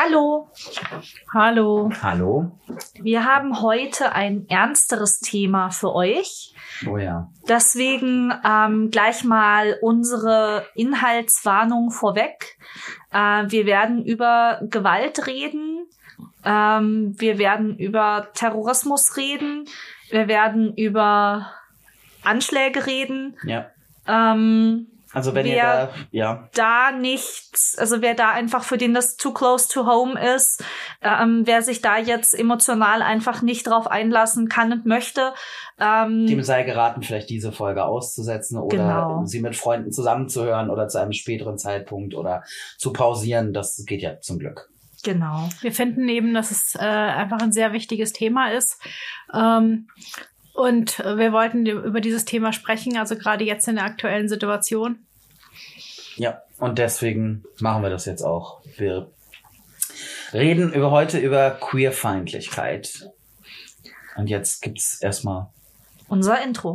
Hallo. Hallo. Hallo. Wir haben heute ein ernsteres Thema für euch. Oh ja. Deswegen ähm, gleich mal unsere Inhaltswarnung vorweg. Äh, wir werden über Gewalt reden. Ähm, wir werden über Terrorismus reden. Wir werden über Anschläge reden. Ja. Ähm, Also wenn ihr Wer- da, ja, da nichts, also wer da einfach für den das too close to home ist, ähm, wer sich da jetzt emotional einfach nicht drauf einlassen kann und möchte, ähm, dem sei geraten, vielleicht diese Folge auszusetzen oder Genau. sie mit Freunden zusammenzuhören oder zu einem späteren Zeitpunkt oder zu pausieren. Das geht ja zum Glück. genau. Wir finden eben, dass es äh, einfach ein sehr wichtiges Thema ist. Ähm, und äh, wir wollten über dieses Thema sprechen, also gerade jetzt in der aktuellen Situation. Ja, und deswegen machen wir das jetzt auch. Wir reden über heute über Queerfeindlichkeit. Und jetzt gibt's erstmal Unser Intro.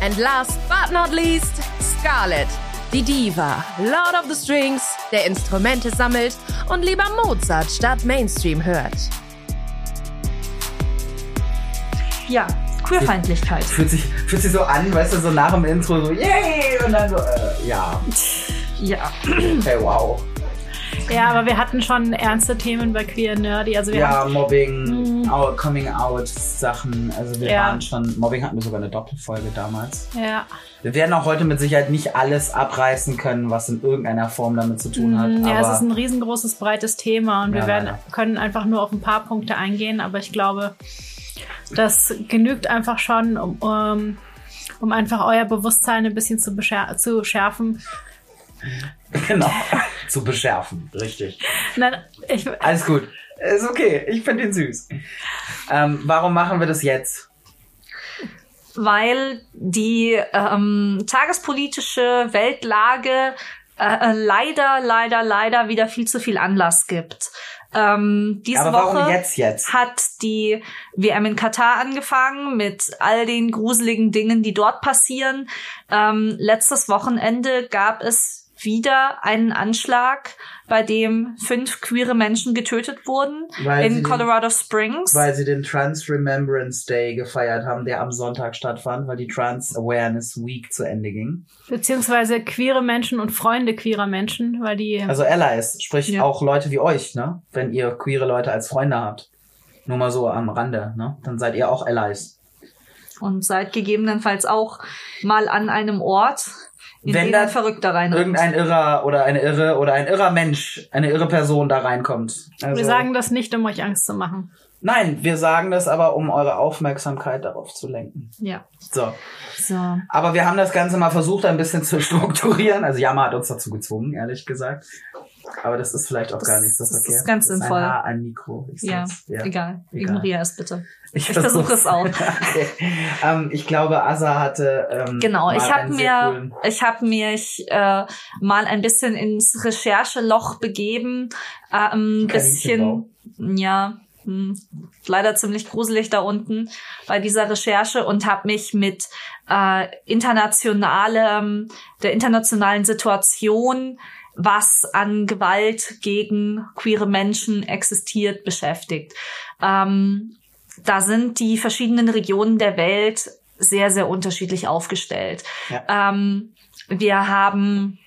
And last but not least, Scarlett, die Diva, Lord of the Strings, der Instrumente sammelt und lieber Mozart statt Mainstream hört. Ja, Queerfeindlichkeit. fühlt sich fühlt sich so an, weißt du, so nach dem Intro so yay und dann so äh, ja, Ja. okay, wow. Ja, aber wir hatten schon ernste Themen bei Queer Nerdy. Also wir Ja, haben, Mobbing, Mhm. Out, Coming Out Sachen. Also wir Ja. waren schon, Mobbing hatten wir sogar eine Doppelfolge damals. ja, Wir werden auch heute mit Sicherheit nicht alles abreißen können, was in irgendeiner Form damit zu tun hat. Ja, es ist ein riesengroßes, breites Thema und wir Ja, werden, leider. können einfach nur auf ein paar Punkte eingehen, aber ich glaube, das genügt einfach schon, um, um, um einfach euer Bewusstsein ein bisschen zu, zu schärfen. genau zu beschärfen, richtig. Nein, ich, Alles gut, ist okay. Ich finde ihn süß. Ähm, warum machen wir das jetzt? weil die ähm, tagespolitische Weltlage äh, leider, leider, leider wieder viel zu viel Anlass gibt. Ähm, diese Aber warum Woche jetzt jetzt? hat die WM in Katar angefangen mit all den gruseligen Dingen, die dort passieren. Ähm, letztes Wochenende gab es wieder einen Anschlag, bei dem fünf queere Menschen getötet wurden Weil in den- Colorado Springs. Weil sie den Trans Remembrance Day gefeiert haben, der am Sonntag stattfand, weil die Trans Awareness Week zu Ende ging. beziehungsweise queere Menschen und Freunde queerer Menschen, weil die Also Allies, sprich Ja. auch Leute wie euch, ne? Wenn ihr queere Leute als Freunde habt. Nur mal so am Rande, ne? Dann seid ihr auch Allies. und seid gegebenenfalls auch mal an einem Ort, in Wenn da ein Verrückter rein Irgendein Irrer oder eine Irre oder ein irrer Mensch, eine irre Person da reinkommt. Also, wir sagen das nicht, um euch Angst zu machen. Nein, wir sagen das aber, um eure Aufmerksamkeit darauf zu lenken. Ja. So. So. Aber wir haben das Ganze mal versucht, ein bisschen zu strukturieren. Also Yama hat uns dazu gezwungen, ehrlich gesagt. Aber das ist vielleicht auch Das- gar nicht so das ist verkehrt. ganz Das ist sinnvoll. Ein, Haar, ein Mikro. Ja, ja. egal. Egal. Ignoriere es bitte. Ich, Ich versuche es auch. okay. ähm, ich glaube, Asa hatte. Ähm, Genau, ich habe mir, ich habe mich äh, mal ein bisschen ins Rechercheloch begeben, äh, ein bisschen, ja, hm, leider ziemlich gruselig da unten bei dieser Recherche und habe mich mit äh, internationalem, der internationalen Situation was an Gewalt gegen queere Menschen existiert, beschäftigt. Ähm, da sind die verschiedenen Regionen der Welt sehr, sehr unterschiedlich aufgestellt. Ja. Ähm, wir haben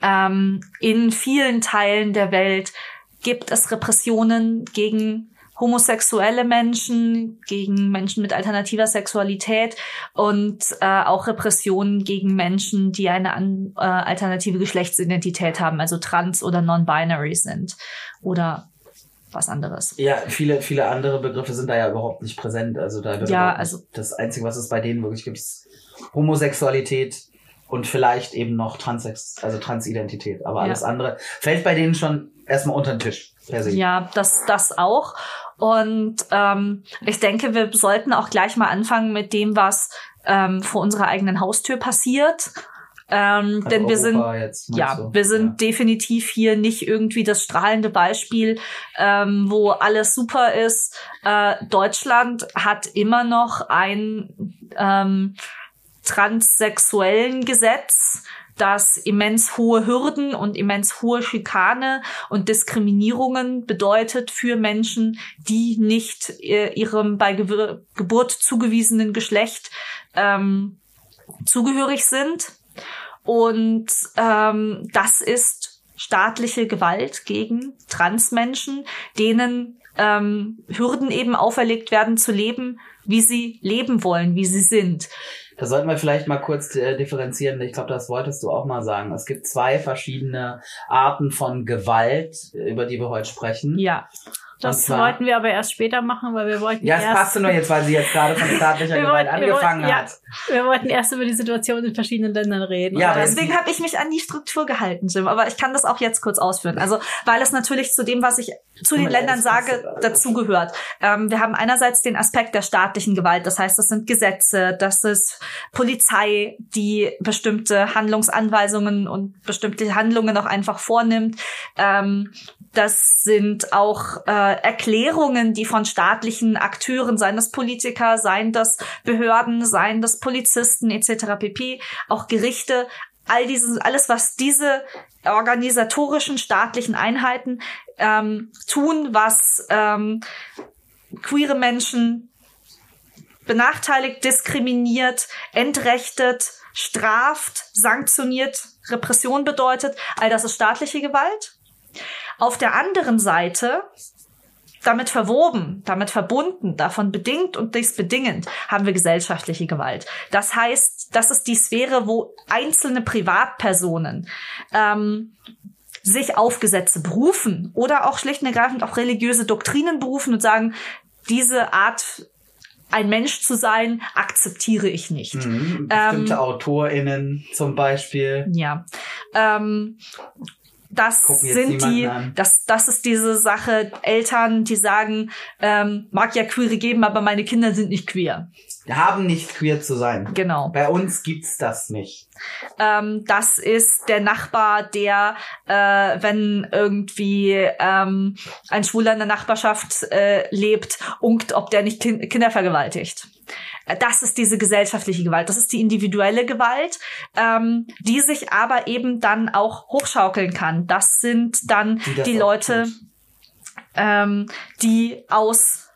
ähm, in vielen Teilen der Welt gibt es Repressionen gegen homosexuelle Menschen, gegen Menschen mit alternativer Sexualität und äh, auch Repressionen gegen Menschen, die eine an, äh, alternative Geschlechtsidentität haben, also trans oder non-binary sind oder was anderes. Ja, viele, viele andere Begriffe sind da ja überhaupt nicht präsent. Also da Ja, also- das Einzige, was es bei denen wirklich gibt, ist Homosexualität und vielleicht eben noch Transex, also Transidentität. Aber Ja. alles andere fällt bei denen schon erstmal unter den Tisch per se. Ja, das, das auch. Und ähm, ich denke, wir sollten auch gleich mal anfangen mit dem, was ähm, vor unserer eigenen Haustür passiert. Ähm, denn wir sind jetzt, ja, du? wir sind definitiv hier nicht irgendwie das strahlende Beispiel, ähm, wo alles super ist. Äh, Deutschland hat immer noch ein ähm, transsexuellen Gesetz, das immens hohe Hürden und immens hohe Schikane und Diskriminierungen bedeutet für Menschen, die nicht äh, ihrem bei Gewir Geburt zugewiesenen Geschlecht ähm, zugehörig sind. Und ähm, das ist staatliche Gewalt gegen Transmenschen, denen ähm, Hürden eben auferlegt werden zu leben, wie sie leben wollen, wie sie sind. Da sollten wir vielleicht mal kurz äh, differenzieren. Ich glaube, das wolltest du auch mal sagen. Es gibt zwei verschiedene Arten von Gewalt, über die wir heute sprechen. Ja, Das zwar- wollten wir aber erst später machen, weil wir wollten Ja, es erst, passte nur jetzt, weil sie jetzt gerade von staatlicher Gewalt wollten- wir angefangen wollten- ja. hat. wir wollten erst über die Situation in verschiedenen Ländern reden. Ja, deswegen habe ich mich an die Struktur gehalten, Jim. Aber ich kann das auch jetzt kurz ausführen. Also, weil es natürlich zu dem, was ich zu den Ja, Ländern sage, ja. dazugehört. Ähm, wir haben einerseits den Aspekt der staatlichen Gewalt. Das heißt, das sind Gesetze, das ist Polizei, die bestimmte Handlungsanweisungen und bestimmte Handlungen auch einfach vornimmt. Ähm, das sind auch äh, Erklärungen, die von staatlichen Akteuren, seien das Politiker, seien das Behörden, seien das Polizisten etc. pp, auch Gerichte, all dieses, alles, was diese organisatorischen staatlichen Einheiten ähm, tun, was ähm, queere Menschen benachteiligt, diskriminiert, entrechtet, straft, sanktioniert, Repression bedeutet, all das ist staatliche Gewalt. Auf der anderen Seite, damit verwoben, damit verbunden, davon bedingt und dies bedingend, haben wir gesellschaftliche Gewalt. Das heißt, das ist die Sphäre, wo einzelne Privatpersonen ähm, sich auf Gesetze berufen oder auch schlicht und ergreifend auf religiöse Doktrinen berufen und sagen, diese Art ein Mensch zu sein, akzeptiere ich nicht. Mhm. Bestimmte AutorInnen zum Beispiel. Ja. Ähm, das sind die, an. das, das ist diese Sache, Eltern, die sagen, ähm, mag ja Queere geben, aber meine Kinder sind nicht queer. Haben nicht queer zu sein. Genau. Bei uns gibt's das nicht. Ähm, das ist der Nachbar, der, äh, wenn irgendwie ähm, ein Schwuler in der Nachbarschaft äh, lebt, unkt, ob der nicht kin Kinder vergewaltigt. Das ist diese gesellschaftliche Gewalt. Das ist die individuelle Gewalt, ähm, die sich aber eben dann auch hochschaukeln kann. Das sind dann Die die Leute, ähm, die aus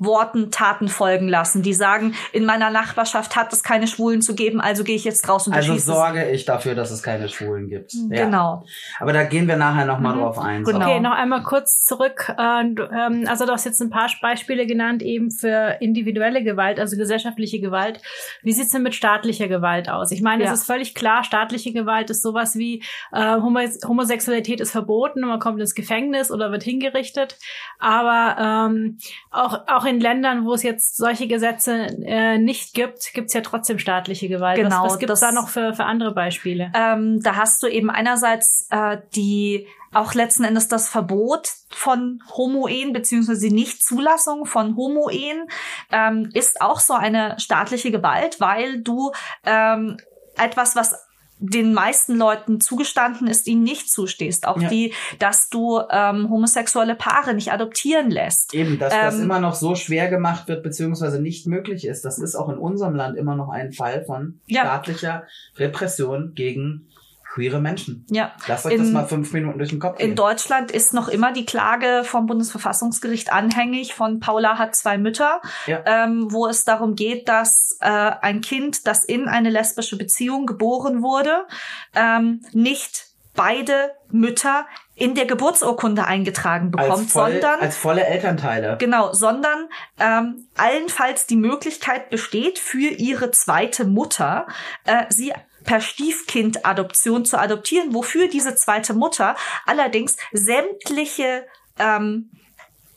Worten Taten folgen lassen, die sagen, in meiner Nachbarschaft hat es keine Schwulen zu geben, also gehe ich jetzt draußen und Also sorge ich dafür, dass es keine Schwulen gibt. Ja. Genau. Aber da gehen wir nachher nochmal Mhm. drauf ein. Genau. Okay, noch einmal kurz zurück. Äh, ähm, also du hast jetzt ein paar Beispiele genannt, eben für individuelle Gewalt, also gesellschaftliche Gewalt. Wie sieht's denn mit staatlicher Gewalt aus? Ich meine, Ja. es ist völlig klar, staatliche Gewalt ist sowas wie äh, Homo Homosexualität ist verboten man kommt ins Gefängnis oder wird hingerichtet. Aber ähm, auch, auch in Ländern, wo es jetzt solche Gesetze äh, nicht gibt, gibt's ja trotzdem staatliche Gewalt. Genau, Was, was gibt's das- da noch für, für andere Beispiele? Ähm, da hast du eben einerseits äh, die auch letzten Endes das Verbot von Homo-Ehen beziehungsweise die Nichtzulassung von Homo-Ehen ähm, ist auch so eine staatliche Gewalt, weil du ähm, etwas, was den meisten Leuten zugestanden ist, ihnen nicht zustehst. Auch Ja. die, dass du ähm, homosexuelle Paare nicht adoptieren lässt. Eben, dass das Ähm, immer noch so schwer gemacht wird, beziehungsweise nicht möglich ist. Das ist auch in unserem Land immer noch ein Fall von Ja. staatlicher Repression gegen queere Menschen. Ja. Lasst euch das In- mal fünf Minuten durch den Kopf In gehen. Deutschland ist noch immer die Klage vom Bundesverfassungsgericht anhängig von Paula hat zwei Mütter, Ja. ähm, wo es darum geht, dass äh, ein Kind, das in eine lesbische Beziehung geboren wurde, ähm, nicht beide Mütter in der Geburtsurkunde eingetragen bekommt, als, voll, sondern als volle Elternteile. Genau, sondern ähm, allenfalls die Möglichkeit besteht für ihre zweite Mutter, äh, sie per Stiefkindadoption zu adoptieren, wofür diese zweite Mutter allerdings sämtliche ähm,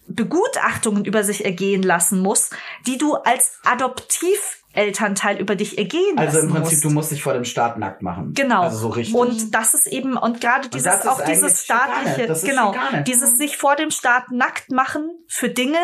Begutachtungen über sich ergehen lassen muss, die du als Adoptiv Elternteil über dich ergehen Also im Prinzip, musst. du musst dich vor dem Staat nackt machen. Genau. Also so richtig. Und das ist eben, und gerade dieses, ist auch dieses staatliche, Das ist genau, Schikane. dieses sich vor dem Staat nackt machen für Dinge,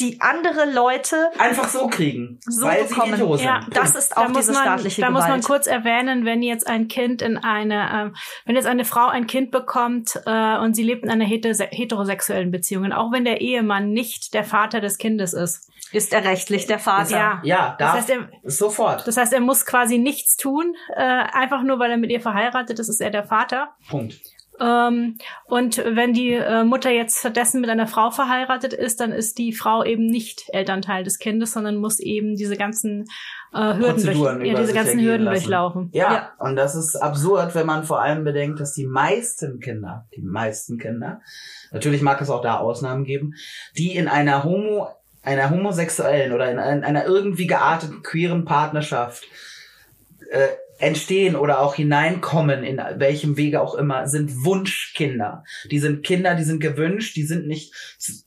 die andere Leute Einfach so kriegen. So weil bekommen. sie. Ja, Punkt. das ist auch da diese man, staatliche da Gewalt. muss man kurz erwähnen, wenn jetzt ein Kind in eine, ähm, wenn jetzt eine Frau ein Kind bekommt äh, und sie lebt in einer hetero- heterosexuellen Beziehung, auch wenn der Ehemann nicht der Vater des Kindes ist. Ist er rechtlich der Vater. Ja. ja, Das da heißt, er, sofort. das heißt, er muss quasi nichts tun, äh, einfach nur, weil er mit ihr verheiratet ist, ist er der Vater. Punkt. Ähm, und wenn die äh, Mutter jetzt stattdessen mit einer Frau verheiratet ist, dann ist die Frau eben nicht Elternteil des Kindes, sondern muss eben diese ganzen äh, Hürden, durch, ja, diese ganzen Hürden lassen. durchlaufen. Ja, Ja. und das ist absurd, wenn man vor allem bedenkt, dass die meisten Kinder, die meisten Kinder, natürlich mag es auch da Ausnahmen geben, die in einer Homo, einer homosexuellen oder in ein- einer irgendwie gearteten queeren Partnerschaft äh, entstehen oder auch hineinkommen, in welchem Wege auch immer, sind Wunschkinder. Die sind Kinder, die sind gewünscht, die sind nicht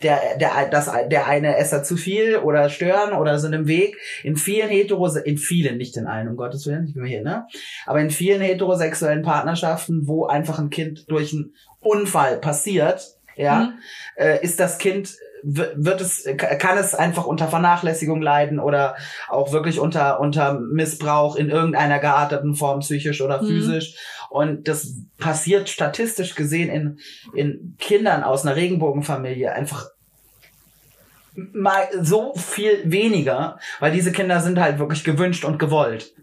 der, der, das, der eine Esser zu viel oder stören oder sind im Weg. In vielen hetero, in vielen, nicht in allen, um Gottes Willen, ich bin hier, ne? Aber in vielen heterosexuellen Partnerschaften, wo einfach ein Kind durch einen Unfall passiert, ja, Mhm. äh, ist das Kind wird es kann es einfach unter Vernachlässigung leiden oder auch wirklich unter unter Missbrauch in irgendeiner gearteten Form psychisch oder Mhm. physisch und das passiert statistisch gesehen in in Kindern aus einer Regenbogenfamilie einfach mal so viel weniger, weil diese Kinder sind halt wirklich gewünscht und gewollt.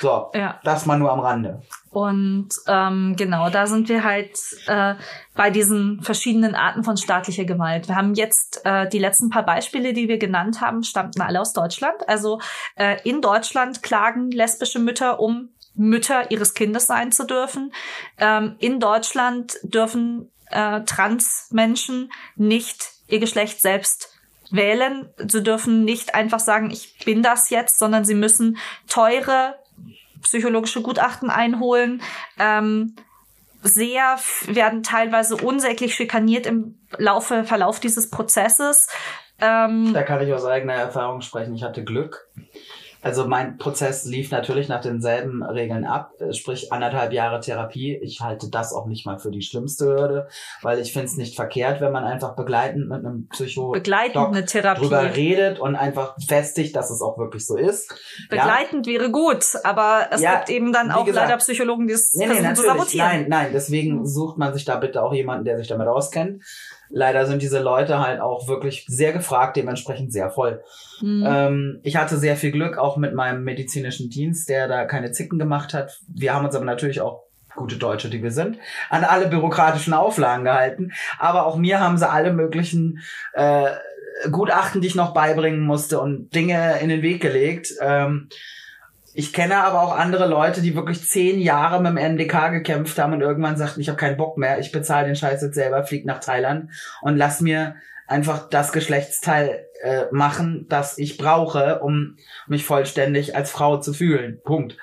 So, Ja. das mal nur am Rande. Und ähm, genau, da sind wir halt äh, bei diesen verschiedenen Arten von staatlicher Gewalt. Wir haben jetzt äh, die letzten paar Beispiele, die wir genannt haben, stammten alle aus Deutschland. Also äh, in Deutschland klagen lesbische Mütter um Mütter ihres Kindes sein zu dürfen. Ähm, in Deutschland dürfen äh, Transmenschen nicht ihr Geschlecht selbst wählen. Sie dürfen nicht einfach sagen, ich bin das jetzt, sondern sie müssen teure psychologische Gutachten einholen. Ähm, sehr werden teilweise unsäglich schikaniert im Laufe, Verlauf dieses Prozesses. Ähm, Da kann ich aus eigener Erfahrung sprechen. Ich hatte Glück. Also mein Prozess lief natürlich nach denselben Regeln ab, äh, sprich anderthalb Jahre Therapie. Ich halte das auch nicht mal für die schlimmste Hürde, weil ich finde es nicht verkehrt, wenn man einfach begleitend mit einem Psycho begleitende Therapie. drüber redet und einfach festigt, dass es auch wirklich so ist. Ja? Begleitend wäre gut, aber es Ja, gibt eben dann auch gesagt. leider Psychologen, die es Nee, nee, versuchen zu sabotieren. Nein, nein, deswegen sucht man sich da bitte auch jemanden, der sich damit auskennt. Leider sind diese Leute halt auch wirklich sehr gefragt, dementsprechend sehr voll. Hm. Ähm, ich hatte sehr viel Glück auch mit meinem medizinischen Dienst, der da keine Zicken gemacht hat. Wir haben uns aber natürlich auch gute Deutsche, die wir sind, an alle bürokratischen Auflagen gehalten. Aber auch mir haben sie alle möglichen äh, Gutachten, die ich noch beibringen musste und Dinge in den Weg gelegt. Ähm, ich kenne aber auch andere Leute, die wirklich zehn Jahre mit dem NDK gekämpft haben und irgendwann sagten, ich habe keinen Bock mehr, ich bezahle den Scheiß jetzt selber, flieg nach Thailand und lass mir einfach das Geschlechtsteil äh, machen, das ich brauche, um mich vollständig als Frau zu fühlen. Punkt.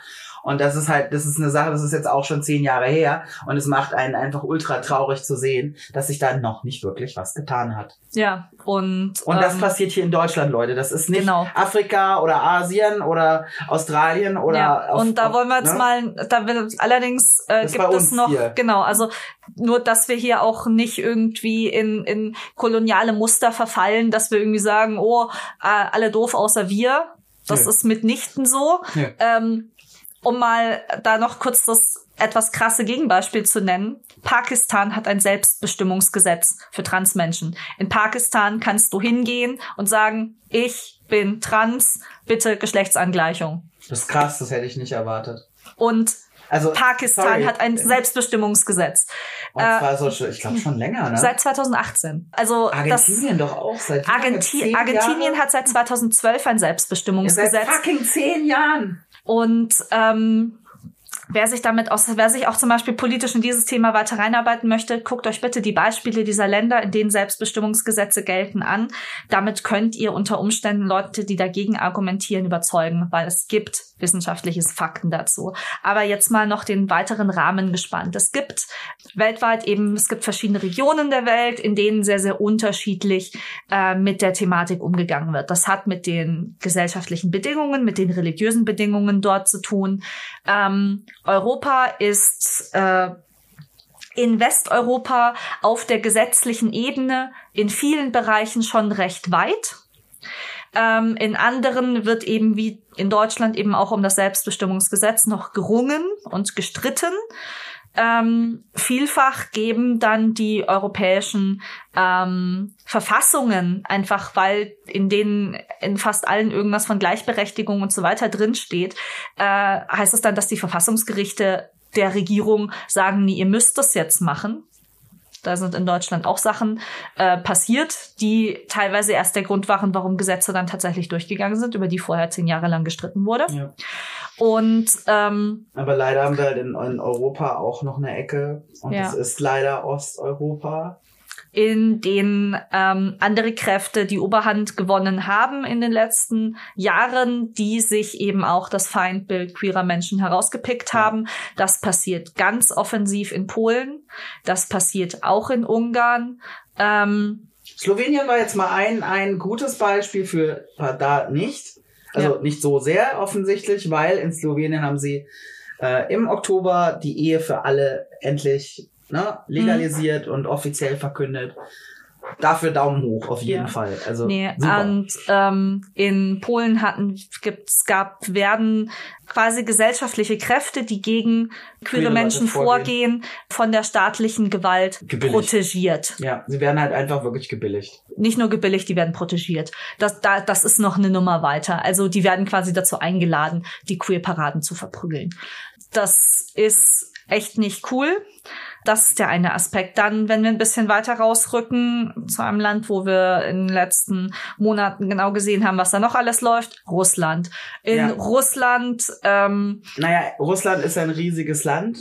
Und das ist halt, das ist eine Sache, das ist jetzt auch schon zehn Jahre her und es macht einen einfach ultra traurig zu sehen, dass sich da noch nicht wirklich was getan hat. Ja, und, Und das ähm, passiert hier in Deutschland, Leute. Das ist nicht Genau. Afrika oder Asien oder Australien oder ja, auf- und da wollen wir jetzt ne? mal, da will allerdings äh, Das gibt es noch, hier. genau, also nur, dass wir hier auch nicht irgendwie in, in koloniale Muster verfallen, dass wir irgendwie sagen, oh, äh, alle doof außer wir. Das Nö. ist mitnichten so. Nö. Ähm, um mal da noch kurz das etwas krasse Gegenbeispiel zu nennen. Pakistan hat ein Selbstbestimmungsgesetz für Transmenschen. In Pakistan kannst du hingehen und sagen, ich bin trans, bitte Geschlechtsangleichung. Das ist krass, das hätte ich nicht erwartet. Und Also Pakistan sorry. hat ein Selbstbestimmungsgesetz. Und äh, zwar so, schon- ich glaube schon länger, ne? Seit 2018. Also Argentinien doch auch seit das? Argenti Argentinien Jahre? hat seit 2012 ein seit Selbstbestimmungsgesetz. fucking zehn Jahren. Und ähm, wer sich damit aus, wer sich auch zum Beispiel politisch in dieses Thema weiter reinarbeiten möchte, guckt euch bitte die Beispiele dieser Länder, in denen Selbstbestimmungsgesetze gelten, an. Damit könnt ihr unter Umständen Leute, die dagegen argumentieren, überzeugen, weil es gibt wissenschaftliches Fakten dazu. Aber jetzt mal noch den weiteren Rahmen gespannt. Es gibt weltweit eben, es gibt verschiedene Regionen der Welt, in denen sehr, sehr unterschiedlich äh, mit der Thematik umgegangen wird. Das hat mit den gesellschaftlichen Bedingungen, mit den religiösen Bedingungen dort zu tun. Ähm, Europa ist äh, in Westeuropa auf der gesetzlichen Ebene in vielen Bereichen schon recht weit. Ähm, in anderen wird eben wie in Deutschland eben auch um das Selbstbestimmungsgesetz noch gerungen und gestritten. Ähm, vielfach geben dann die europäischen ähm, Verfassungen einfach, weil in denen in fast allen irgendwas von Gleichberechtigung und so weiter drinsteht, äh, heißt es dann, dass die Verfassungsgerichte der Regierung sagen, nee, ihr müsst das jetzt machen. Da sind in Deutschland auch Sachen äh, passiert, die teilweise erst der Grund waren, warum Gesetze dann tatsächlich durchgegangen sind, über die vorher zehn Jahre lang gestritten wurde. Ja. Und ähm, aber leider haben wir halt in, in Europa auch noch eine Ecke und ja. das ist leider Osteuropa in denen ähm, andere Kräfte die Oberhand gewonnen haben in den letzten Jahren, die sich eben auch das Feindbild queerer Menschen herausgepickt haben. Das passiert ganz offensiv in Polen. Das passiert auch in Ungarn. Ähm, Slowenien war jetzt mal ein, ein gutes Beispiel für da nicht. Also ja. nicht so sehr offensichtlich, weil in Slowenien haben sie äh, im Oktober die Ehe für alle endlich ne, legalisiert mhm. und offiziell verkündet. Dafür Daumen hoch, auf jeden ja. Fall. Also nee, super. und ähm, in Polen hatten gibt's gab werden quasi gesellschaftliche Kräfte, die gegen queere Menschen vorgehen, von der staatlichen Gewalt gebilligt. protegiert. Ja, sie werden halt einfach wirklich gebilligt. Nicht nur gebilligt, die werden protegiert. Das, da, das ist noch eine Nummer weiter. Also die werden quasi dazu eingeladen, die Queer-Paraden zu verprügeln. Das ist echt nicht cool. Das ist der eine Aspekt. Dann, wenn wir ein bisschen weiter rausrücken zu einem Land, wo wir in den letzten Monaten genau gesehen haben, was da noch alles läuft, Russland. In ja. Russland. Ähm, naja, Russland ist ein riesiges Land.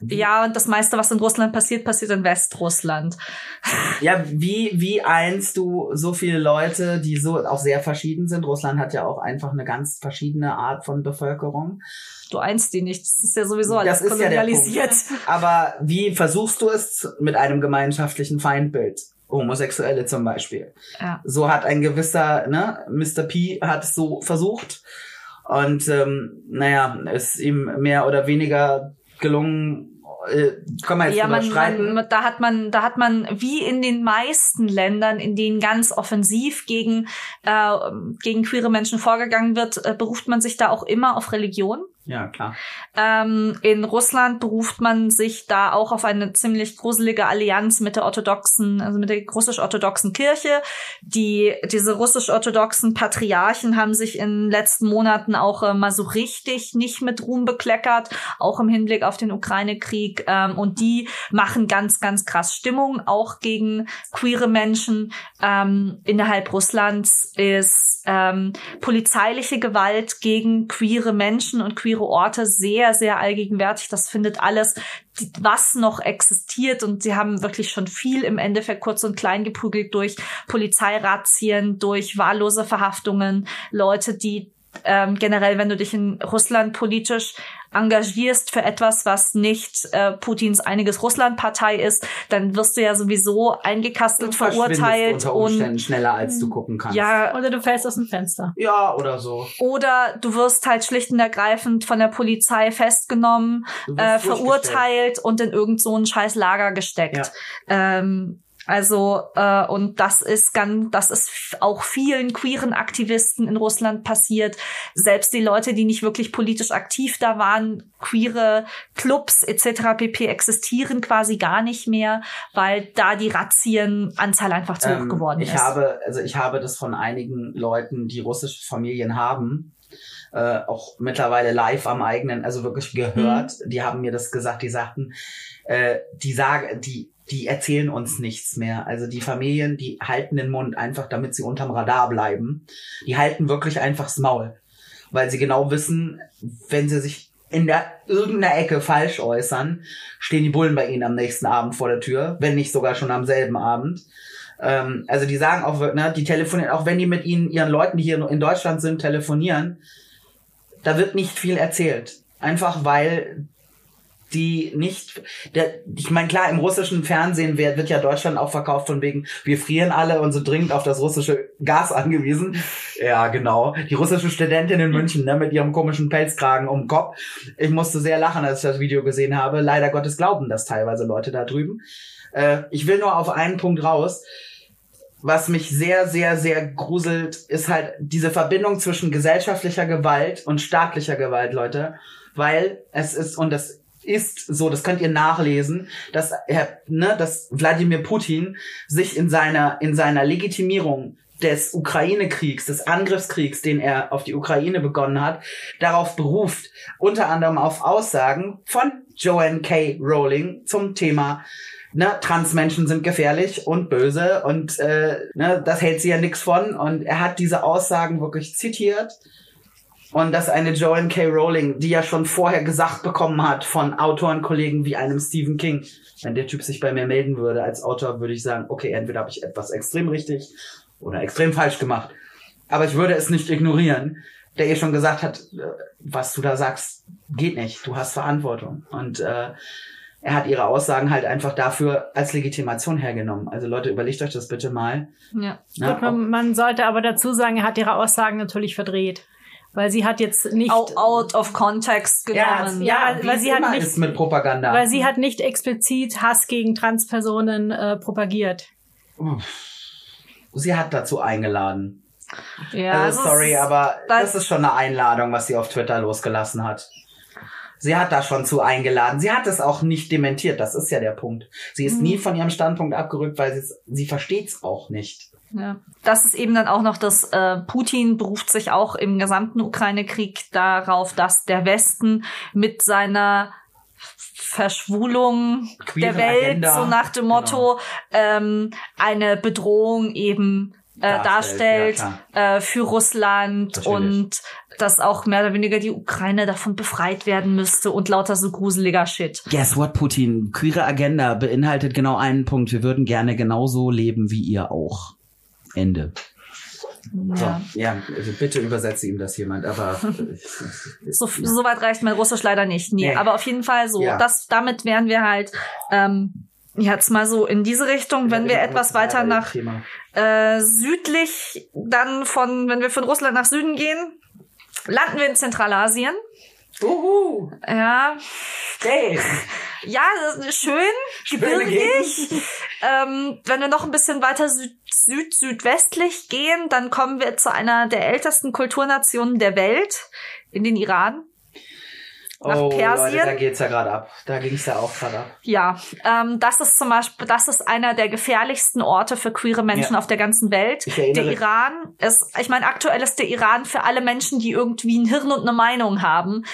Ja, und das meiste, was in Russland passiert, passiert in Westrussland. Ja, wie, wie einst du so viele Leute, die so auch sehr verschieden sind. Russland hat ja auch einfach eine ganz verschiedene Art von Bevölkerung. Du einst die nicht. Das ist ja sowieso alles das kolonialisiert. Ja Aber wie versuchst du es mit einem gemeinschaftlichen Feindbild? Homosexuelle zum Beispiel. Ja. So hat ein gewisser, ne, Mr. P hat es so versucht. Und ähm, naja, ist ihm mehr oder weniger gelungen, äh, kann man jetzt ja, man, streiten. Man, da hat man, da hat man wie in den meisten Ländern, in denen ganz offensiv gegen äh, gegen queere Menschen vorgegangen wird, äh, beruft man sich da auch immer auf Religion. Ja, klar. Ähm, in Russland beruft man sich da auch auf eine ziemlich gruselige Allianz mit der orthodoxen, also mit der russisch-orthodoxen Kirche. Die, diese russisch-orthodoxen Patriarchen haben sich in den letzten Monaten auch äh, mal so richtig nicht mit Ruhm bekleckert, auch im Hinblick auf den Ukraine-Krieg. Ähm, und die machen ganz, ganz krass Stimmung, auch gegen queere Menschen. Ähm, innerhalb Russlands ist ähm, polizeiliche Gewalt gegen queere Menschen und queere Orte sehr, sehr allgegenwärtig. Das findet alles, was noch existiert. Und sie haben wirklich schon viel im Endeffekt kurz und klein geprügelt durch Polizeirazzien, durch wahllose Verhaftungen, Leute, die ähm, generell, wenn du dich in Russland politisch engagierst für etwas, was nicht äh, Putins einiges Russland-Partei ist, dann wirst du ja sowieso eingekastelt, verurteilt unter Umständen und schneller als du gucken kannst. Ja, oder du fällst aus dem Fenster. Ja, oder so. Oder du wirst halt schlicht und ergreifend von der Polizei festgenommen, äh, verurteilt und in irgend so ein scheiß Lager gesteckt. Ja. Ähm, also äh, und das ist ganz, das ist auch vielen queeren Aktivisten in Russland passiert. Selbst die Leute, die nicht wirklich politisch aktiv da waren, queere Clubs etc. pp. existieren quasi gar nicht mehr, weil da die Razzienanzahl einfach zu ähm, hoch geworden ich ist. Ich habe, also ich habe das von einigen Leuten, die russische Familien haben, äh, auch mittlerweile live am eigenen, also wirklich gehört. Mhm. Die haben mir das gesagt, die sagten, äh, die sagen, die die erzählen uns nichts mehr. Also die Familien, die halten den Mund einfach, damit sie unterm Radar bleiben. Die halten wirklich einfachs Maul, weil sie genau wissen, wenn sie sich in der irgendeiner Ecke falsch äußern, stehen die Bullen bei ihnen am nächsten Abend vor der Tür, wenn nicht sogar schon am selben Abend. Ähm, also die sagen auch, ne, die telefonieren, auch wenn die mit ihnen, ihren Leuten, die hier in Deutschland sind, telefonieren, da wird nicht viel erzählt. Einfach weil die nicht, der, ich meine, klar, im russischen Fernsehen wird, wird ja Deutschland auch verkauft von wegen, wir frieren alle und so dringend auf das russische Gas angewiesen. Ja, genau. Die russische Studentin in München, ne, mit ihrem komischen Pelzkragen um den Kopf. Ich musste sehr lachen, als ich das Video gesehen habe. Leider Gottes glauben das teilweise Leute da drüben. Äh, ich will nur auf einen Punkt raus. Was mich sehr, sehr, sehr gruselt, ist halt diese Verbindung zwischen gesellschaftlicher Gewalt und staatlicher Gewalt, Leute. Weil es ist, und das ist so, das könnt ihr nachlesen, dass er, ne, dass Wladimir Putin sich in seiner, in seiner Legitimierung des Ukraine-Kriegs, des Angriffskriegs, den er auf die Ukraine begonnen hat, darauf beruft, unter anderem auf Aussagen von Joanne K. Rowling zum Thema ne, Transmenschen sind gefährlich und böse und äh, ne, das hält sie ja nix von. Und er hat diese Aussagen wirklich zitiert und dass eine Joanne K. Rowling, die ja schon vorher gesagt bekommen hat von Autorenkollegen wie einem Stephen King, wenn der Typ sich bei mir melden würde als Autor, würde ich sagen, okay, entweder habe ich etwas extrem richtig oder extrem falsch gemacht. Aber ich würde es nicht ignorieren, der ihr schon gesagt hat, äh, was du da sagst, geht nicht. Du hast Verantwortung. Und äh, er hat ihre Aussagen halt einfach dafür als Legitimation hergenommen. Also Leute, überlegt euch das bitte mal. Ja. Gut, man, man sollte aber dazu sagen, er hat ihre Aussagen natürlich verdreht. Weil sie hat jetzt nicht out, out of context genommen. Ja, ja weil sie hat nicht mit Propaganda. Weil sie hat nicht explizit Hass gegen Transpersonen äh, propagiert. Sie hat dazu eingeladen. Ja, also, sorry, aber das, das ist schon eine Einladung, was sie auf Twitter losgelassen hat. Sie hat da schon zu eingeladen. Sie hat es auch nicht dementiert. Das ist ja der Punkt. Sie ist mhm. nie von ihrem Standpunkt abgerückt, weil sie, sie versteht es auch nicht. Ja. Das ist eben dann auch noch, dass äh, Putin beruft sich auch im gesamten Ukraine-Krieg darauf, dass der Westen mit seiner Verschwulung Queere der Welt, Agenda. so nach dem Motto, genau. ähm, eine Bedrohung eben äh, darstellt, ja, äh, für Russland Natürlich. und dass auch mehr oder weniger die Ukraine davon befreit werden müsste und lauter so gruseliger Shit. Guess what, Putin? Queere Agenda beinhaltet genau einen Punkt. Wir würden gerne genauso leben wie ihr auch. Ende. Ja. So, ja, also bitte übersetze ihm das jemand, aber so, so weit reicht mein Russisch leider nicht. Nee, nee. aber auf jeden Fall so. Ja. Das, damit wären wir halt ähm, jetzt mal so in diese Richtung, wenn wir etwas weiter nach äh, südlich, dann von, wenn wir von Russland nach Süden gehen, landen wir in Zentralasien. Uhu. Ja. Hey. Ja, schön, gebirgig. ähm, wenn wir noch ein bisschen weiter süd, süd, südwestlich gehen, dann kommen wir zu einer der ältesten Kulturnationen der Welt, in den Iran nach oh, Persien. Leute, da geht's ja gerade ab. Da ging's ja auch gerade ab. Ja, ähm, das ist zum Beispiel, das ist einer der gefährlichsten Orte für queere Menschen ja. auf der ganzen Welt. Der Iran ist, ich meine, aktuell ist der Iran für alle Menschen, die irgendwie ein Hirn und eine Meinung haben,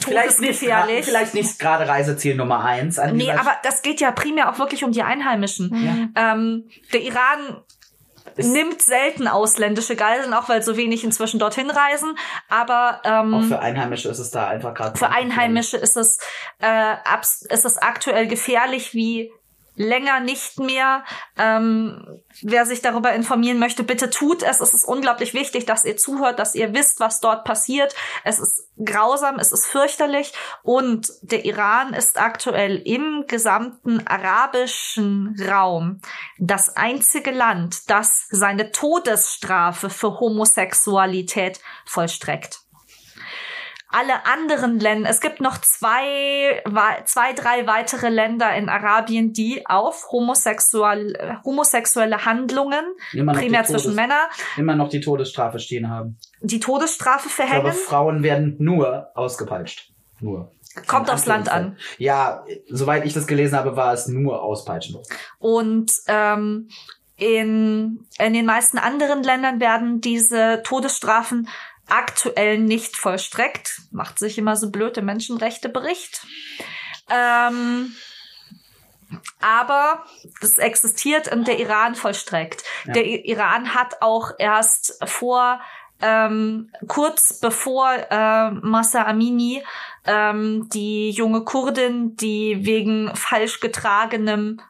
Vielleicht nicht, vielleicht nicht gerade Reiseziel Nummer eins. Nee, aber das geht ja primär auch wirklich um die Einheimischen. Ja. Ähm, der Iran nimmt selten ausländische Geiseln, auch weil so wenig inzwischen dorthin reisen. Aber ähm, auch für Einheimische ist es da einfach gerade. Für Einheimische ist es äh, ist es aktuell gefährlich wie länger nicht mehr. Ähm, wer sich darüber informieren möchte, bitte tut es. Es ist unglaublich wichtig, dass ihr zuhört, dass ihr wisst, was dort passiert. Es ist grausam, es ist fürchterlich und der Iran ist aktuell im gesamten arabischen Raum das einzige Land, das seine Todesstrafe für Homosexualität vollstreckt alle anderen Länder, es gibt noch zwei, zwei, drei weitere Länder in Arabien, die auf homosexuell, homosexuelle Handlungen, primär zwischen Männern, immer noch die Todesstrafe stehen haben. Die Todesstrafe verhängen. Aber Frauen werden nur ausgepeitscht. Nur. Kommt aufs Land an. Ja, soweit ich das gelesen habe, war es nur Auspeitschen. Und ähm, in, in den meisten anderen Ländern werden diese Todesstrafen aktuell nicht vollstreckt. Macht sich immer so blöd der Menschenrechtebericht. Ähm, aber es existiert und der Iran vollstreckt. Ja. Der Iran hat auch erst vor ähm, kurz bevor äh, Massa Amini, ähm, die junge Kurdin, die wegen falsch getragenem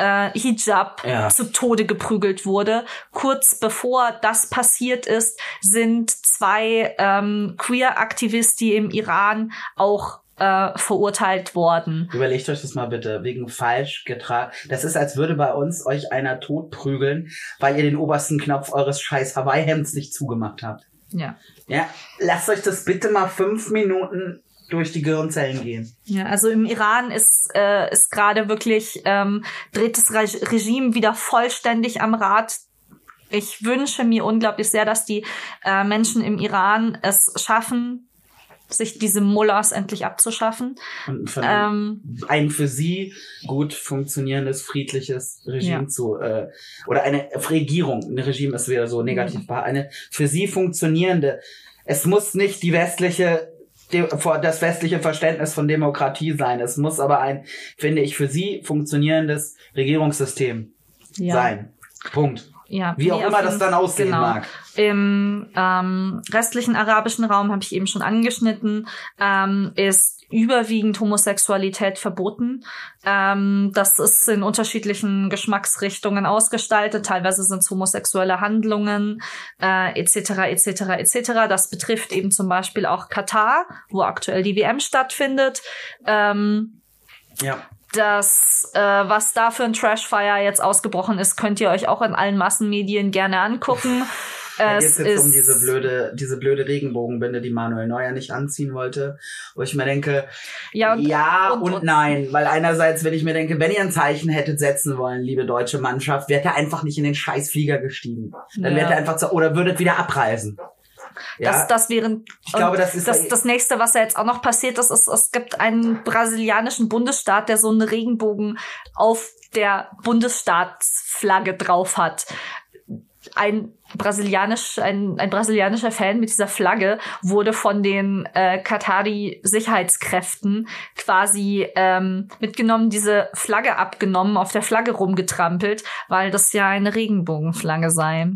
äh, Hijab ja. zu Tode geprügelt wurde. Kurz bevor das passiert ist, sind zwei ähm, Queer-Aktivisten im Iran auch äh, verurteilt worden. Überlegt euch das mal bitte, wegen falsch getragen. Das ist, als würde bei uns euch einer totprügeln, weil ihr den obersten Knopf eures scheiß Hawaii-Hemds nicht zugemacht habt. Ja. Ja, lasst euch das bitte mal fünf Minuten durch die Gehirnzellen gehen. Ja, also im Iran ist, äh, ist gerade wirklich, ähm, dreht das Re Regime wieder vollständig am Rad. Ich wünsche mir unglaublich sehr, dass die äh, Menschen im Iran es schaffen, sich diese Mullahs endlich abzuschaffen. Und ähm, ein für sie gut funktionierendes, friedliches Regime ja. zu, äh, oder eine Regierung, ein Regime ist wieder so negativ, mhm. eine für sie funktionierende, es muss nicht die westliche das westliche Verständnis von Demokratie sein. Es muss aber ein, finde ich, für sie funktionierendes Regierungssystem ja. sein. Punkt. Ja, Wie auch immer das dann aussehen genau. mag. Im ähm, restlichen arabischen Raum, habe ich eben schon angeschnitten, ähm, ist überwiegend Homosexualität verboten. Ähm, das ist in unterschiedlichen Geschmacksrichtungen ausgestaltet. Teilweise sind es homosexuelle Handlungen äh, etc. etc. etc. Das betrifft eben zum Beispiel auch Katar, wo aktuell die WM stattfindet. Ähm, ja das, äh, was da für ein Trashfire jetzt ausgebrochen ist, könnt ihr euch auch in allen Massenmedien gerne angucken. Da geht es jetzt um diese blöde, diese blöde Regenbogenbinde, die Manuel Neuer nicht anziehen wollte. Wo ich mir denke, ja und, ja und, und nein. Weil einerseits, wenn ich mir denke, wenn ihr ein Zeichen hättet setzen wollen, liebe deutsche Mannschaft, wärt ihr einfach nicht in den Scheißflieger gestiegen. Dann ja. wärt ihr einfach zu, oder würdet wieder abreisen. Ja, das, das wären, ich glaube, das ist das, das nächste, was ja jetzt auch noch passiert ist, ist, es gibt einen brasilianischen Bundesstaat, der so einen Regenbogen auf der Bundesstaatsflagge drauf hat. Ein brasilianisch, ein, ein brasilianischer Fan mit dieser Flagge wurde von den äh, Katari-Sicherheitskräften quasi ähm, mitgenommen, diese Flagge abgenommen, auf der Flagge rumgetrampelt, weil das ja eine Regenbogenflagge sei.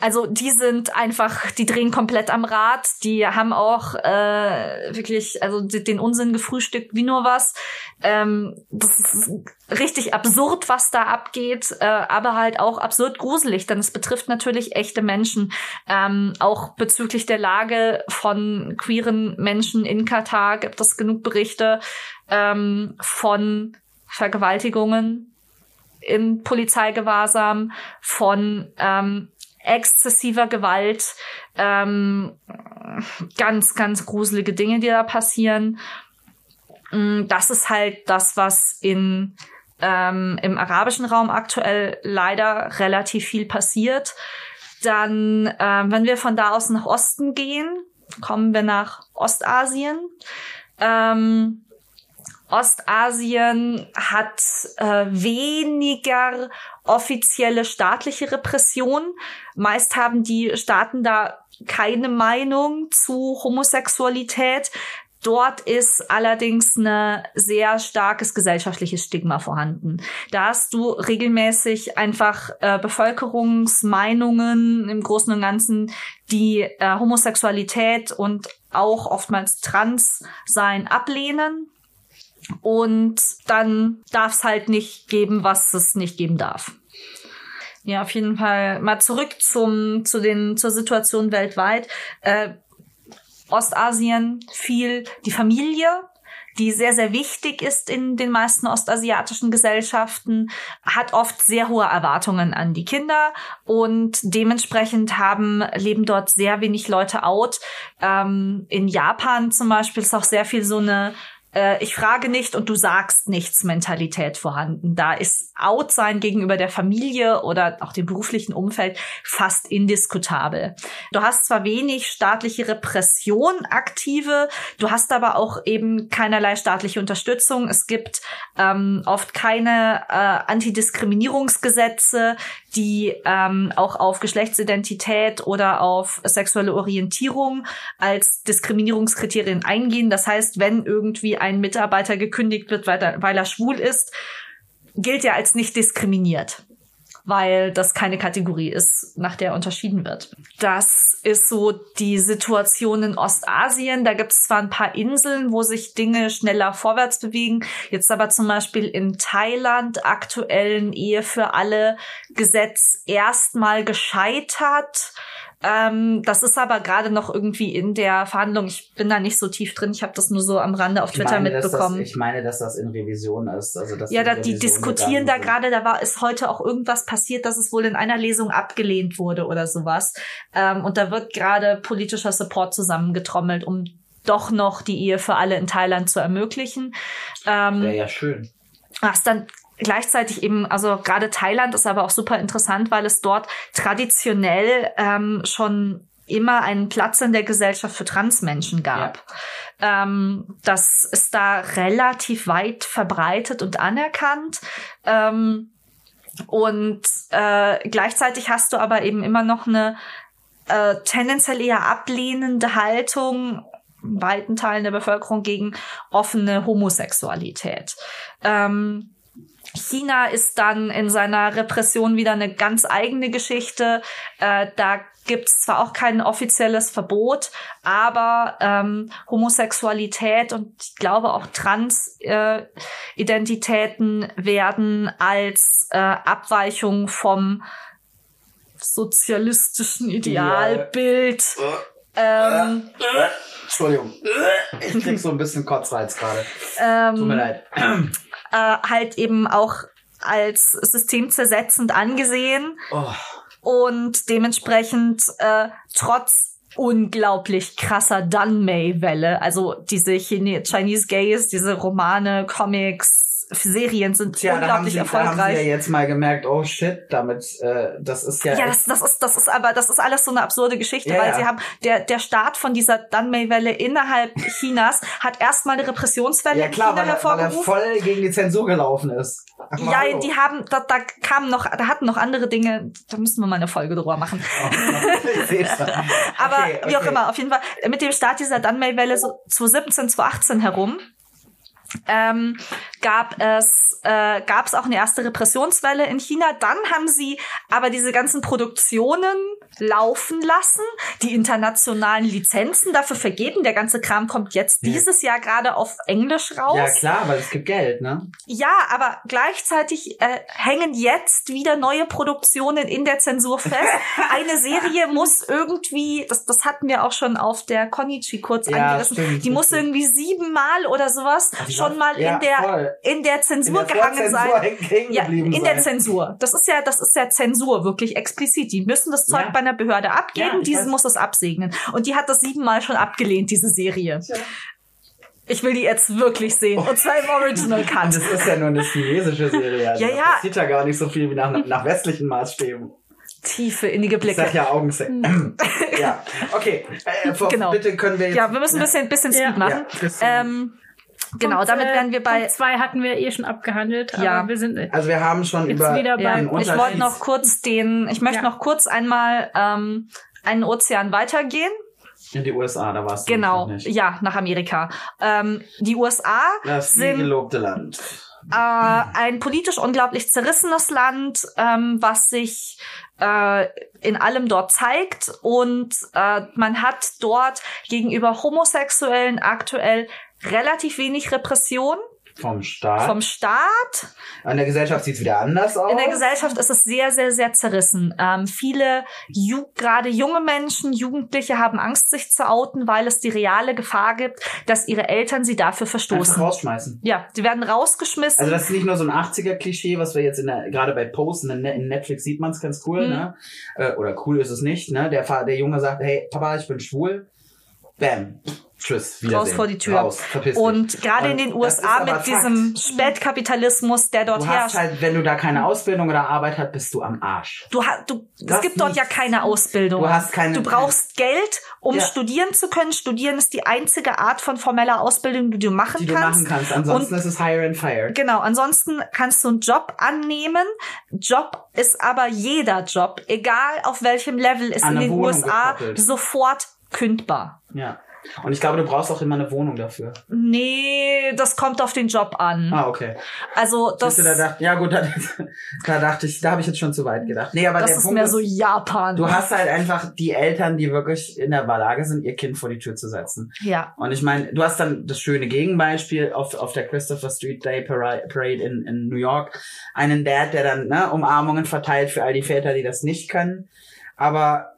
Also die sind einfach, die drehen komplett am Rad. Die haben auch äh, wirklich, also den Unsinn gefrühstückt wie nur was. Ähm, das ist richtig absurd, was da abgeht, äh, aber halt auch absurd gruselig, denn es betrifft natürlich echte Menschen. Ähm, auch bezüglich der Lage von queeren Menschen in Katar gibt es genug Berichte ähm, von Vergewaltigungen im Polizeigewahrsam, von ähm, exzessiver Gewalt, ähm, ganz, ganz gruselige Dinge, die da passieren. Mm, das ist halt das, was in ähm, im arabischen Raum aktuell leider relativ viel passiert. Dann, ähm, wenn wir von da aus nach Osten gehen, kommen wir nach Ostasien. Ähm, Ostasien hat äh, weniger offizielle staatliche Repression. Meist haben die Staaten da keine Meinung zu Homosexualität. Dort ist allerdings ein sehr starkes gesellschaftliches Stigma vorhanden. Da hast du regelmäßig einfach äh, Bevölkerungsmeinungen im Großen und Ganzen, die äh, Homosexualität und auch oftmals Transsein ablehnen. Und dann darf es halt nicht geben, was es nicht geben darf. Ja, auf jeden Fall mal zurück zum, zu den, zur Situation weltweit. Äh, Ostasien viel die Familie, die sehr, sehr wichtig ist in den meisten ostasiatischen Gesellschaften, hat oft sehr hohe Erwartungen an die Kinder und dementsprechend haben, leben dort sehr wenig Leute out. Ähm, in Japan zum Beispiel ist auch sehr viel so eine äh, ich frage nicht und du sagst nichts Mentalität vorhanden. Da ist Out-Sein gegenüber der Familie oder auch dem beruflichen Umfeld fast indiskutabel. Du hast zwar wenig staatliche Repression aktive, du hast aber auch eben keinerlei staatliche Unterstützung. Es gibt ähm, oft keine äh, Antidiskriminierungsgesetze, die ähm, auch auf Geschlechtsidentität oder auf sexuelle Orientierung als Diskriminierungskriterien eingehen. Das heißt, wenn irgendwie ein Mitarbeiter gekündigt wird, weil er, weil er schwul ist, gilt er als nicht diskriminiert weil das keine Kategorie ist, nach der unterschieden wird. Das ist so die Situation in Ostasien. Da gibt es zwar ein paar Inseln, wo sich Dinge schneller vorwärts bewegen, jetzt aber zum Beispiel in Thailand aktuell ein Ehe für alle Gesetz erstmal gescheitert. Ähm, das ist aber gerade noch irgendwie in der Verhandlung. Ich bin da nicht so tief drin. Ich habe das nur so am Rande auf Twitter meine, mitbekommen. Das, ich meine, dass das in Revision ist. Also, dass ja, die, da, die diskutieren da gerade. Da war ist heute auch irgendwas passiert, dass es wohl in einer Lesung abgelehnt wurde oder sowas. Ähm, und da wird gerade politischer Support zusammengetrommelt, um doch noch die Ehe für alle in Thailand zu ermöglichen. Ähm, Wäre ja schön. Was dann gleichzeitig eben, also gerade Thailand ist aber auch super interessant, weil es dort traditionell ähm, schon immer einen Platz in der Gesellschaft für Transmenschen gab. Ja. Ähm, das ist da relativ weit verbreitet und anerkannt. Ähm, und äh, gleichzeitig hast du aber eben immer noch eine äh, tendenziell eher ablehnende Haltung in weiten Teilen der Bevölkerung gegen offene Homosexualität. Ähm, China ist dann in seiner Repression wieder eine ganz eigene Geschichte. Äh, da gibt's zwar auch kein offizielles Verbot, aber ähm, Homosexualität und ich glaube auch Transidentitäten äh, werden als äh, Abweichung vom sozialistischen Idealbild. Ja. Ähm, Entschuldigung. Ich krieg so ein bisschen Kotzreiz gerade. Ähm, Tut mir leid äh, halt eben auch als systemzersetzend angesehen oh. und dementsprechend äh, trotz unglaublich krasser Dunmay-Welle, also diese Chine Chinese Gays, diese Romane, Comics, Serien sind Tja, unglaublich da sie, erfolgreich. Da haben sie ja jetzt mal gemerkt, oh shit, damit äh, das ist ja Ja, das, das ist das ist aber das ist alles so eine absurde Geschichte, ja, weil ja. sie haben der der Start von dieser Dunmay-Welle innerhalb Chinas hat erstmal eine Repressionswelle ja, klar, in China weil hervorgerufen. Weil er voll gegen die Zensur gelaufen ist. Ach, ja, hallo. die haben da, da kamen noch da hatten noch andere Dinge, da müssen wir mal eine Folge drüber machen. Oh, aber okay, wie auch immer, auf jeden Fall mit dem Start dieser Dunmay-Welle so 2017, 2018 herum ähm, gab es äh, gab es auch eine erste Repressionswelle in China. Dann haben sie aber diese ganzen Produktionen laufen lassen, die internationalen Lizenzen dafür vergeben. Der ganze Kram kommt jetzt ja. dieses Jahr gerade auf Englisch raus. Ja klar, weil es gibt Geld, ne? Ja, aber gleichzeitig äh, hängen jetzt wieder neue Produktionen in der Zensur fest. Eine Serie muss irgendwie, das, das hatten wir auch schon auf der Konichi kurz ja, angerissen, stimmt, die muss irgendwie siebenmal oder sowas schon mal ja, in der in der Zensur in der gehangen sein. Ja, in sein. der Zensur. Das ist ja das ist ja Zensur wirklich explizit. Die müssen das Zeug ja. bei einer Behörde abgeben, ja, diese muss das absegnen und die hat das siebenmal schon abgelehnt diese Serie. Tja. Ich will die jetzt wirklich sehen. Und zwar im Original Cut. Das ist ja nur eine chinesische Serie. Also ja, ja. Das sieht ja gar nicht so viel wie nach, nach westlichen Maßstäben. Tiefe, innige Blicke. Ich sag ja Augensex. Hm. ja, okay. Äh, genau. Bitte können wir jetzt. Ja, wir müssen ein bisschen, bisschen Speed ja. machen. Ja, ähm, Genau, Punkt, damit werden wir bei Punkt zwei hatten wir eh schon abgehandelt. Ja, wir sind also wir haben schon über wieder ja, Ich wollte noch kurz den, ich möchte ja. noch kurz einmal ähm, einen Ozean weitergehen. In die USA, da warst du genau, nicht. ja, nach Amerika. Ähm, die USA das sind gelobte Land. Äh, ein politisch unglaublich zerrissenes Land, ähm, was sich äh, in allem dort zeigt und äh, man hat dort gegenüber Homosexuellen aktuell relativ wenig Repression. Vom Staat. Vom Staat. In der Gesellschaft sieht es wieder anders aus. In der Gesellschaft ist es sehr, sehr, sehr zerrissen. Ähm, viele, ju gerade junge Menschen, Jugendliche haben Angst, sich zu outen, weil es die reale Gefahr gibt, dass ihre Eltern sie dafür verstoßen. Einfach rausschmeißen. Ja, sie werden rausgeschmissen. Also das ist nicht nur so ein 80er-Klischee, was wir jetzt in der, gerade bei Post in, in Netflix sieht man es ganz cool, mhm. ne? Äh, oder cool ist es nicht, ne? Der, der Junge sagt, hey, Papa, ich bin schwul. Bam Tschüss, raus vor die Tür. Raus, und gerade in den USA mit Fakt. diesem Spätkapitalismus, der dort du herrscht. Hast halt, wenn du da keine Ausbildung oder Arbeit hast, bist du am Arsch. Du, hast, du, es gibt dort ja keine Ausbildung. Du hast keine. Du brauchst Geld, um ja. studieren zu können. Studieren ist die einzige Art von formeller Ausbildung, die du machen die kannst. Die du machen kannst. Ansonsten und, ist es hire and fire. Genau. Ansonsten kannst du einen Job annehmen. Job ist aber jeder Job, egal auf welchem Level, ist An in den USA gekoppelt. sofort kündbar. Ja. Und ich glaube, du brauchst auch immer eine Wohnung dafür. Nee, das kommt auf den Job an. Ah, okay. Also das, du, da dacht, ja gut, da, da dachte ich, da habe ich jetzt schon zu weit gedacht. Nee, aber das der ist Punkt mehr ist, so Japan. du hast halt einfach die Eltern, die wirklich in der Lage sind, ihr Kind vor die Tür zu setzen. ja, Und ich meine, du hast dann das schöne Gegenbeispiel auf, auf der Christopher Street Day Parade Parade in, in New York. Einen Dad, der dann ne, Umarmungen verteilt für all die Väter, die das nicht können. Aber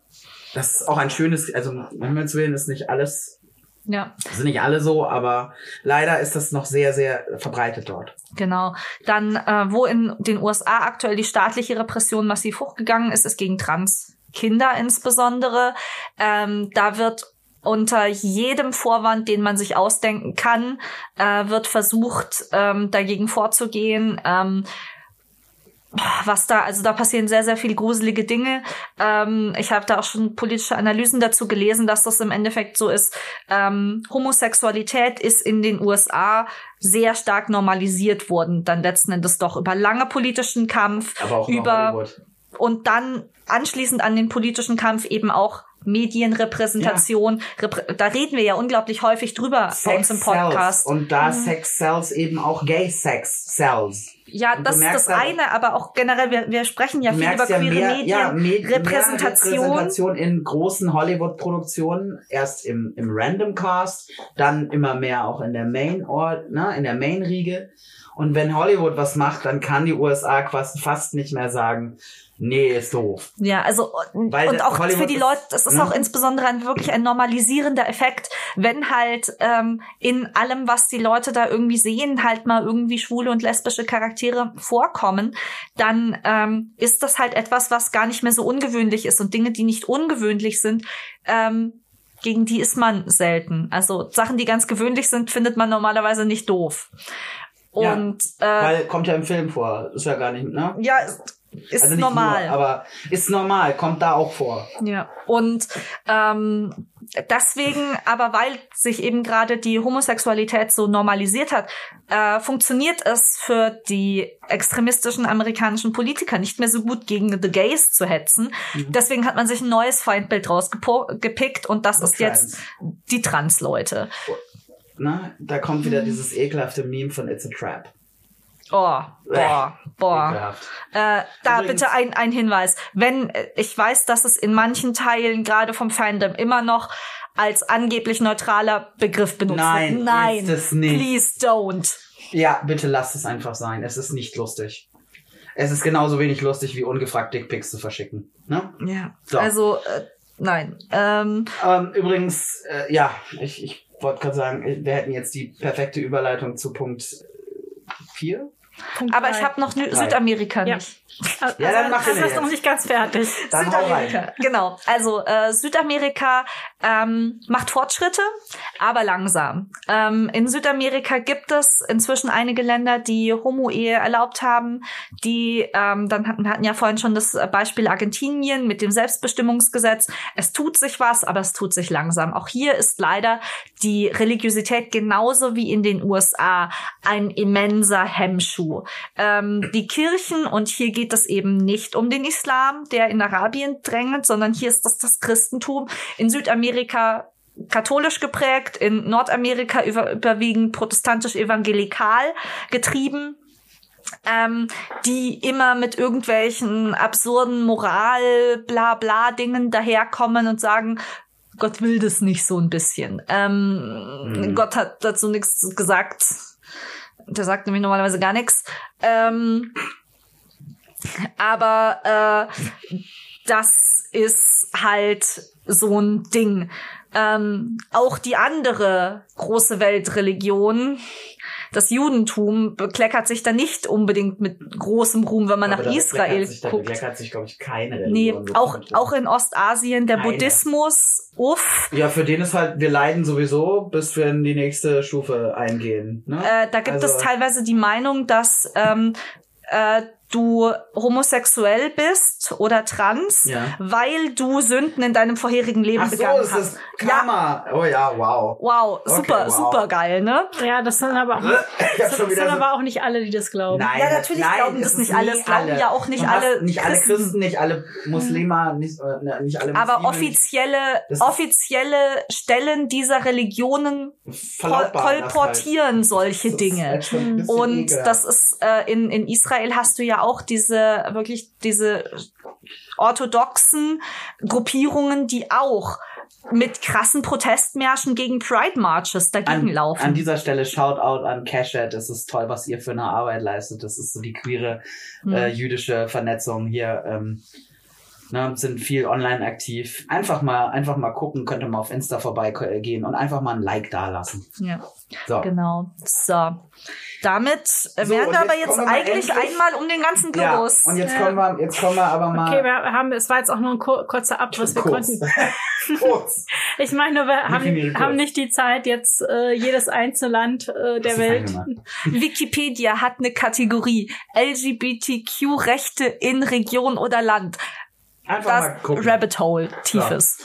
das ist auch ein schönes, also um Himmels Willen ist nicht alles, ja, sind nicht alle so, aber leider ist das noch sehr, sehr verbreitet dort. genau. Dann, äh, wo in den USA aktuell die staatliche Repression massiv hochgegangen ist, ist gegen Transkinder insbesondere. Ähm, da wird unter jedem Vorwand, den man sich ausdenken kann, äh, wird versucht, ähm, dagegen vorzugehen. Ähm, was da, also da passieren sehr, sehr viele gruselige Dinge. Ähm, ich habe da auch schon politische Analysen dazu gelesen, dass das im Endeffekt so ist. Ähm, Homosexualität ist in den USA sehr stark normalisiert worden, dann letzten Endes doch über lange politischen Kampf, Aber auch über und dann anschließend an den politischen Kampf eben auch Medienrepräsentation. Reprä da reden wir ja unglaublich häufig drüber bei uns im Podcast. Sells. Und da Sex Sells eben auch Gay Sex Sells. Ja, das ist das eine, aber auch generell, wir, wir sprechen ja viel über ja queere mehr, Medien, ja, Med- Repräsentation. Repräsentation in großen Hollywood-Produktionen, erst im, im Random Cast, dann immer mehr auch in der Main Ort, ne, in der Main-Riege. Und wenn Hollywood was macht, dann kann die USA quasi fast nicht mehr sagen, nee, ist doof. Ja, also und, Weil und auch Hollywood für die Leute, das ist ne? auch insbesondere ein wirklich ein normalisierender Effekt, wenn halt ähm, in allem, was die Leute da irgendwie sehen, halt mal irgendwie schwule und lesbische Charaktere vorkommen, dann ähm, ist das halt etwas, was gar nicht mehr so ungewöhnlich ist und Dinge, die nicht ungewöhnlich sind, ähm, gegen die ist man selten. Also Sachen, die ganz gewöhnlich sind, findet man normalerweise nicht doof. Ja, Und äh, Weil kommt ja im Film vor, ist ja gar nicht, ne? ja, ist, ist Also normal. Nur, aber ist normal, kommt da auch vor. Ja, und ähm, deswegen, aber weil sich eben gerade die Homosexualität so normalisiert hat, äh, funktioniert es für die extremistischen amerikanischen Politiker nicht mehr so gut gegen The Gays zu hetzen. Mhm. Deswegen hat man sich ein neues Feindbild rausgepickt und das The ist jetzt die Trans-Leute. Ne? Da kommt wieder dieses ekelhafte Meme von It's a Trap. Oh, boah, boah. Ekelhaft. Äh, da Übrigens- bitte ein, ein Hinweis. Wenn, äh, ich weiß, dass es in manchen Teilen, gerade vom Fandom, immer noch als angeblich neutraler Begriff benutzt Nein, wird. Nein, ist es nicht. please don't. Ja, bitte lasst es einfach sein. Es ist nicht lustig. Es ist genauso wenig lustig wie ungefragt Dickpics zu verschicken. Ne? Ja, So. also, äh, nein. Ähm, Ähm, übrigens, äh, ja, ich, ich wollte gerade sagen, wir hätten jetzt die perfekte Überleitung zu Punkt 4. Punkt aber drei. ich habe noch. Südamerika Ja. nicht. Also, Ja, dann mach das den ist noch nicht ganz fertig. Dann hau rein. Südamerika, genau. Also äh, Südamerika ähm, macht Fortschritte, aber langsam. Ähm, in Südamerika gibt es inzwischen einige Länder, die Homo-Ehe erlaubt haben. Die ähm, dann hatten, wir hatten ja vorhin schon das Beispiel Argentinien mit dem Selbstbestimmungsgesetz. Es tut sich was, aber es tut sich langsam. Auch hier ist leider die Religiosität genauso wie in den USA ein immenser Hemmschuh. Ähm, die Kirchen und hier geht es eben nicht um den Islam, der in Arabien drängelt, sondern hier ist das das Christentum. In Südamerika katholisch geprägt, in Nordamerika über, überwiegend protestantisch-evangelikal getrieben. Ähm, die immer mit irgendwelchen absurden Moral, bla bla Dingen daherkommen und sagen, Gott will das nicht so ein bisschen. Ähm, Mhm. Gott hat dazu nichts gesagt. Der sagt nämlich normalerweise gar nichts. Ähm, aber äh, das ist halt so ein Ding. Ähm, auch die andere große Weltreligion, das Judentum, bekleckert sich da nicht unbedingt mit großem Ruhm, wenn man Aber nach da Israel sich, da guckt. bekleckert sich, glaube ich, keine Nee, Religion. so auch, auch in Ostasien, der Keine. Buddhismus, uff. Ja, für den ist halt, wir leiden sowieso, bis wir in die nächste Stufe eingehen. Ne? Äh, da gibt Also- es teilweise die Meinung, dass ähm, äh, du homosexuell bist oder trans, Ja. weil du Sünden in deinem vorherigen Leben Ach so, begangen ist hast. das Karma. Oh ja, wow. Wow, Okay, super, wow. super geil, ne? Ja, das sind aber auch, das sind so aber auch nicht alle, die das glauben. Nein, Ja, natürlich nein, glauben das nicht alle. Es glauben ja auch nicht alle Nicht alle Christen. Christen, nicht alle Muslime, nicht, äh, ne, nicht alle Aber Muslime offizielle, Das ist- offizielle Stellen dieser Religionen das kolportieren halt. solche Das Dinge. halt Und das ist äh, in, in Israel hast du ja auch diese wirklich diese orthodoxen Gruppierungen, die auch mit krassen Protestmärschen gegen Pride Marches dagegen an, laufen. an dieser Stelle Shoutout an Cashet. Es ist toll, was ihr für eine Arbeit leistet. Das ist so die queere Hm. äh, jüdische Vernetzung hier. Ähm, ne, sind viel online aktiv. Einfach mal, einfach mal gucken, könnte mal auf Insta vorbeigehen und einfach mal ein Like da lassen. ja, So. genau. So. Damit So, wären wir aber jetzt eigentlich endlich- einmal um den ganzen Ja, Globus. und jetzt Ja. kommen wir, jetzt kommen wir aber mal Okay, wir haben, es war jetzt auch nur ein kur kurzer Abriss. Wir kurz. konnten, kurz. ich meine, nur, wir haben, haben nicht die Zeit, jetzt äh, jedes einzelne Land äh, der Welt. Wikipedia hat eine Kategorie LGBTQ-Rechte in Region oder Land. Einfach mal Das gucken. Rabbit Hole, tiefes.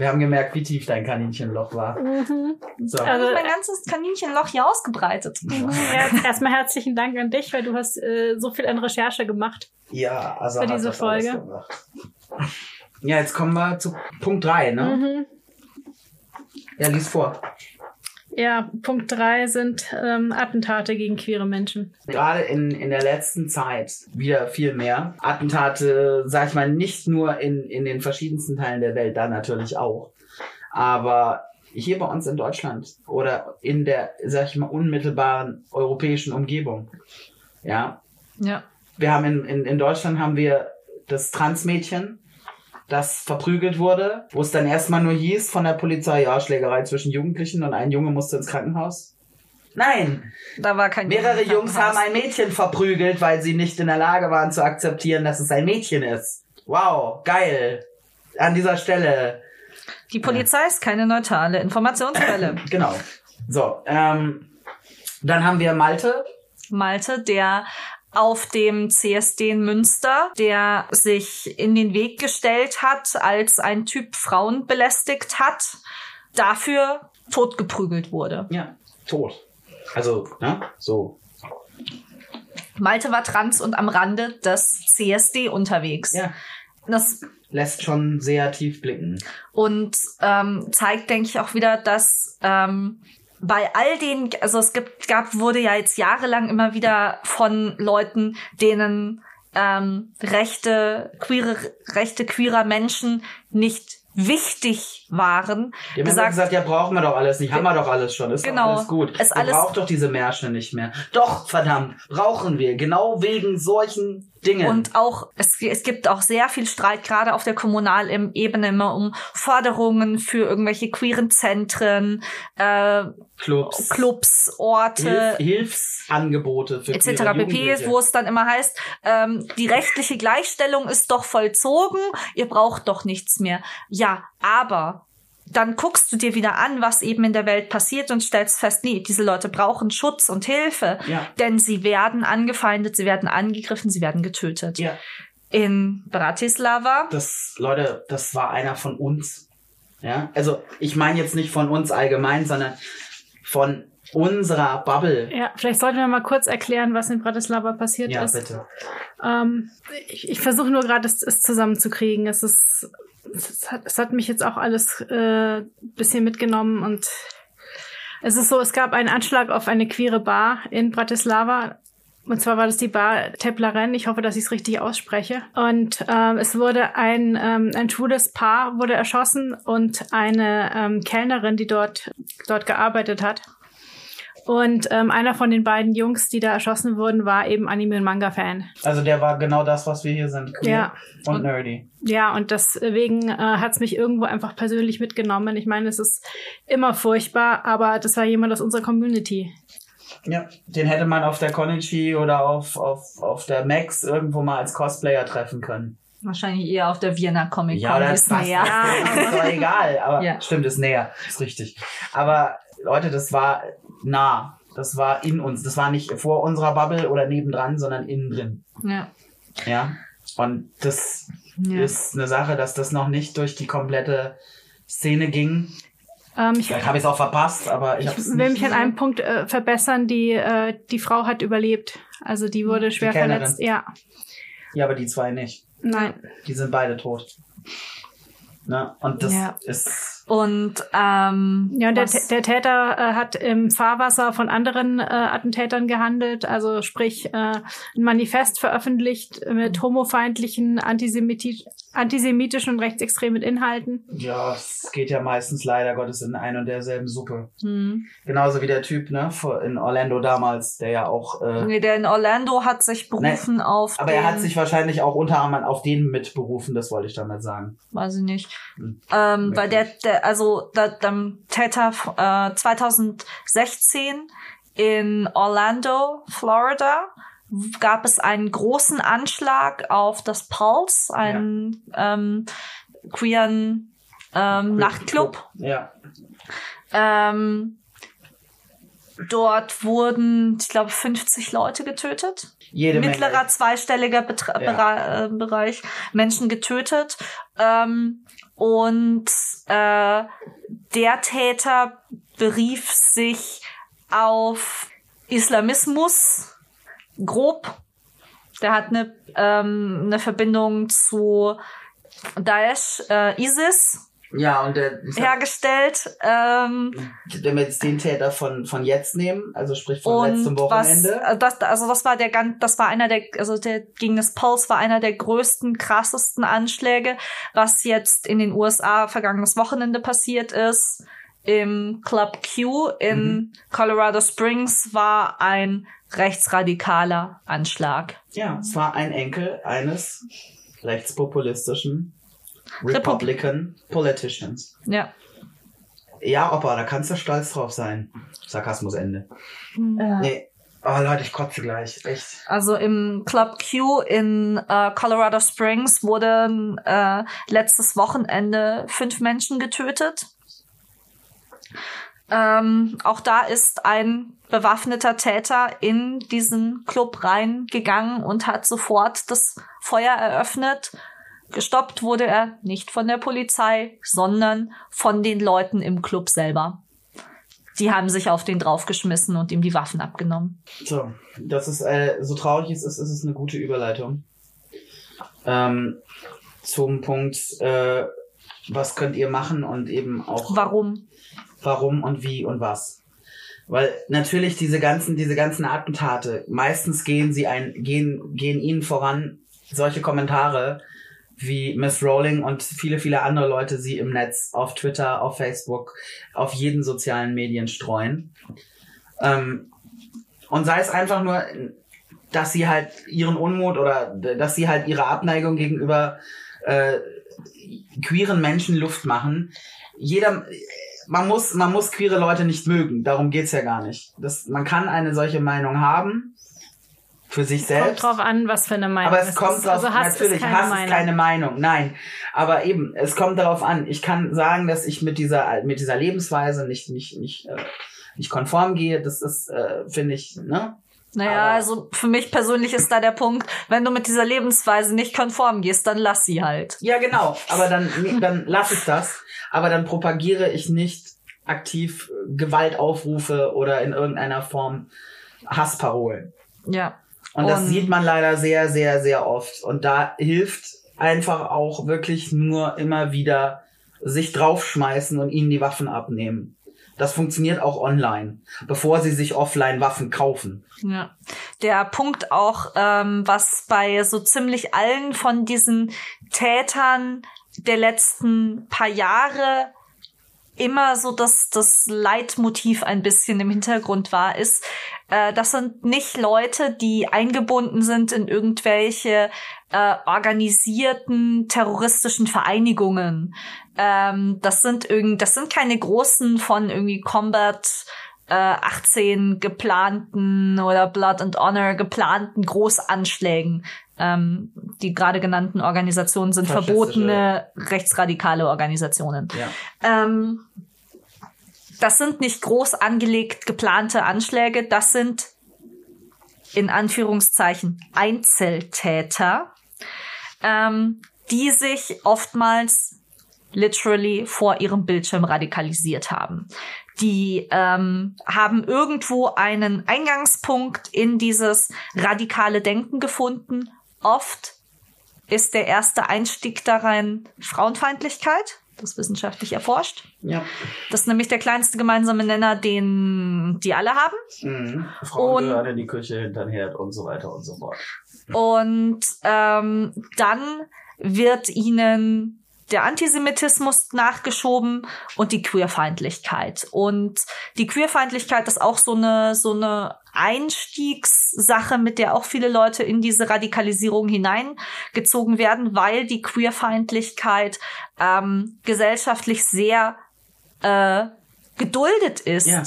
Wir haben gemerkt, wie tief dein Kaninchenloch war. Mhm. So. Also- ist mein ganzes Kaninchenloch hier ausgebreitet. Ja, erstmal herzlichen Dank an dich, weil du hast äh, so viel an Recherche gemacht. ja, also für hat diese das alles Folge. gemacht. Ja, jetzt kommen wir zu Punkt 3, ne? Mhm. Ja, lies vor. Ja, Punkt drei sind ähm, Attentate gegen queere Menschen. Gerade in, in der letzten Zeit wieder viel mehr. Attentate, sag ich mal, nicht nur in, in den verschiedensten Teilen der Welt, da natürlich auch. Aber hier bei uns in Deutschland oder in der, sag ich mal, unmittelbaren europäischen Umgebung. Ja, Ja. wir haben in, in, in Deutschland haben wir das Transmädchen, das verprügelt wurde, wo es dann erstmal nur hieß von der Polizei, ja, Schlägerei zwischen Jugendlichen und ein Junge musste ins Krankenhaus. Nein, Da war kein mehrere Jungs haben ein Mädchen verprügelt, weil sie nicht in der Lage waren zu akzeptieren, dass es ein Mädchen ist. Wow, geil. An dieser Stelle, Die Polizei ist keine neutrale Informationsquelle. genau. So, ähm, dann haben wir Malte, Malte, der auf dem CSD in Münster, der sich in den Weg gestellt hat, als ein Typ Frauen belästigt hat, dafür totgeprügelt wurde. ja, tot. Also, ne, so. Malte war trans und am Rande des CSD unterwegs. Ja, Das lässt schon sehr tief blicken. und ähm, zeigt, denke ich, auch wieder, dass ähm, bei all den, also es gibt, gab, wurde ja jetzt jahrelang immer wieder von Leuten, denen ähm, Rechte, queere, Rechte queerer Menschen nicht wichtig waren, Die haben gesagt, gesagt, ja, brauchen wir doch alles nicht, haben wir doch alles schon, ist Genau. doch alles gut. Ist alles- braucht doch diese Märsche nicht mehr. Doch, verdammt, brauchen wir, genau wegen solchen Dingen. Und auch, es, es gibt auch sehr viel Streit, gerade auf der Kommunalebene immer um Forderungen für irgendwelche queeren Zentren, äh, Clubs, Clubs, Orte, Hilf Hilfsangebote für etc. pp, wo es dann immer heißt, ähm, die rechtliche Gleichstellung ist doch vollzogen, ihr braucht doch nichts mehr. Ja, aber dann guckst du dir wieder an, was eben in der Welt passiert und stellst fest, nee, diese Leute brauchen Schutz und Hilfe, Ja. denn sie werden angefeindet, sie werden angegriffen, sie werden getötet. Ja, In Bratislava, das, Leute, das war einer von uns. Ja, also ich meine jetzt nicht von uns allgemein, sondern von unserer Bubble. Ja, vielleicht sollten wir mal kurz erklären, was in Bratislava passiert Ja, ist. bitte. Ähm, ich ich versuche nur gerade, es, es zusammenzukriegen. Es ist, es hat, es hat mich jetzt auch alles äh, bisschen mitgenommen und es ist so, es gab einen Anschlag auf eine queere Bar in Bratislava. Und zwar war das die Bar Teplaren. Ich hoffe, dass ich es richtig ausspreche. Und ähm, es wurde ein, ähm, ein schwules Paar wurde erschossen und eine ähm, Kellnerin, die dort, dort gearbeitet hat. Und ähm, einer von den beiden Jungs, die da erschossen wurden, war eben Anime- und Manga-Fan. Also der war genau das, was wir hier sind. Queer Ja. Und, Und- nerdy. Ja, und deswegen äh, hat es mich irgendwo einfach persönlich mitgenommen. Ich meine, es ist immer furchtbar, aber das war jemand aus unserer Community. Ja, den hätte man auf der Konichi oder auf, auf, auf der Max irgendwo mal als Cosplayer treffen können. wahrscheinlich eher auf der Vienna Comic Con, Ja, das ist näher. Ja, ist doch egal. Aber Ja. stimmt, ist näher. Ist richtig. Aber Leute, das war nah. Das war in uns. Das war nicht vor unserer Bubble oder nebendran, sondern innen drin. Ja. Ja. Und das Ja. ist eine Sache, dass das noch nicht durch die komplette Szene ging. Ähm, ich Vielleicht habe ich es auch verpasst, aber ich, ich will mich an einem Punkt äh, verbessern. Die, äh, die Frau hat überlebt. Also die wurde schwer Kellnerin. verletzt. Ja, Ja, aber die zwei nicht. nein. Die sind beide tot. Ne? Und das Ja. ist Und ähm, Ja, und der, der Täter äh, hat im Fahrwasser von anderen äh, Attentätern gehandelt, also sprich äh, ein Manifest veröffentlicht mit homofeindlichen, antisemiti antisemitischen und rechtsextremen Inhalten. ja, es geht ja meistens leider Gottes in ein und derselben Suppe. hm. Genauso wie der Typ, ne, vor- in Orlando damals, der ja auch äh, Nee, der in Orlando hat sich berufen auf aber den, er hat sich wahrscheinlich auch unter anderem auf den mitberufen, das wollte ich damit sagen. weiß ich nicht. Hm. Ähm, weil der, der, also der, der Täter äh, 2016 in Orlando, Florida, gab es einen großen Anschlag auf das Pulse, einen ähm, queeren ähm, Nachtclub. Ja. Ähm, dort wurden, ich glaube, 50 Leute getötet. Jede Mittlerer Menge. zweistelliger Betra Ja. Äh, Bereich Menschen getötet. Ähm, und äh, der Täter berief sich auf Islamismus grob. Der hat eine, ähm, eine Verbindung zu Daesh, äh, ISIS Ja, und der, hergestellt. Ähm, wenn wir jetzt den Täter von, von jetzt nehmen, also sprich von letztem und was, Wochenende. äh, das, also das war der ganz, das war einer der, also der gegen das Pulse war einer der größten, krassesten Anschläge, was jetzt in den USA vergangenes Wochenende passiert ist. Im Club Q in Mhm. Colorado Springs war ein rechtsradikaler Anschlag. Ja, es war ein Enkel eines rechtspopulistischen Repub- Republican Politicians. Ja. Ja, Opa, da kannst du stolz drauf sein. Sarkasmus Ende. Nee. Oh Leute, ich kotze gleich. Echt. Also im Club Q in äh, Colorado Springs wurden äh, letztes Wochenende fünf Menschen getötet. Ähm, auch da ist ein bewaffneter Täter in diesen Club reingegangen und hat sofort das Feuer eröffnet. Gestoppt wurde er nicht von der Polizei, sondern von den Leuten im Club selber. Die haben sich auf den draufgeschmissen und ihm die Waffen abgenommen. So, das ist, äh, so traurig es ist, ist es eine gute Überleitung. Ähm, zum Punkt, äh, was könnt ihr machen und eben auch Warum? warum und wie und was. Weil natürlich diese ganzen, diese ganzen Attentate, meistens gehen sie ein, gehen, gehen ihnen voran solche Kommentare, wie Miss Rowling und viele, viele andere Leute sie im Netz, auf Twitter, auf Facebook, auf jeden sozialen Medien streuen. Ähm, und sei es einfach nur, dass sie halt ihren Unmut oder dass sie halt ihre Abneigung gegenüber äh, queeren Menschen Luft machen. Jeder, man muss, man muss queere Leute nicht mögen. Darum geht's ja gar nicht. Das, man kann eine solche Meinung haben. Für sich Kommt selbst. drauf an, was für eine Meinung Aber es kommt ist. drauf, also Hass natürlich, ist keine Hass Meinung. ist keine Meinung, nein. Aber eben, es kommt darauf an. Ich kann sagen, dass ich mit dieser, mit dieser Lebensweise nicht, nicht, nicht, äh, nicht konform gehe. Das ist, äh, finde ich, ne? Naja, Aber- also für mich persönlich ist da der Punkt, wenn du mit dieser Lebensweise nicht konform gehst, dann lass sie halt. Ja, genau. Aber dann, dann lass ich das. Aber dann propagiere ich nicht aktiv Gewaltaufrufe oder in irgendeiner Form Hassparolen. Ja. Und das sieht man leider sehr, sehr, sehr oft. Und da hilft einfach auch wirklich nur immer wieder sich draufschmeißen und ihnen die Waffen abnehmen. Das funktioniert auch online, bevor sie sich offline Waffen kaufen. Ja. Der Punkt auch, ähm, was bei so ziemlich allen von diesen Tätern der letzten paar Jahre immer so das, das Leitmotiv ein bisschen im Hintergrund war, ist, äh, das sind nicht Leute, die eingebunden sind in irgendwelche äh, organisierten terroristischen Vereinigungen. Ähm, das sind irgend, das sind keine großen von irgendwie Combat äh, 18 geplanten oder Blood and Honor geplanten Großanschlägen. Ähm, die gerade genannten Organisationen sind verbotene rechtsradikale Organisationen. Ja. Ähm, das sind nicht groß angelegt geplante Anschläge, das sind in Anführungszeichen Einzeltäter, ähm, die sich oftmals literally vor ihrem Bildschirm radikalisiert haben. Die ähm, haben irgendwo einen Eingangspunkt in dieses radikale Denken gefunden. Oft ist der erste Einstieg darin Frauenfeindlichkeit. Das wissenschaftlich erforscht. Ja. Das ist nämlich der kleinste gemeinsame Nenner, den die alle haben. Mhm. Frauen Und- gehören in die Küche, hinter den Herd und so weiter und so fort. Und ähm, dann wird ihnen der Antisemitismus nachgeschoben und die Queerfeindlichkeit. Und die Queerfeindlichkeit ist auch so eine, so eine Einstiegssache, mit der auch viele Leute in diese Radikalisierung hineingezogen werden, weil die Queerfeindlichkeit ähm, gesellschaftlich sehr äh, geduldet ist. Ja.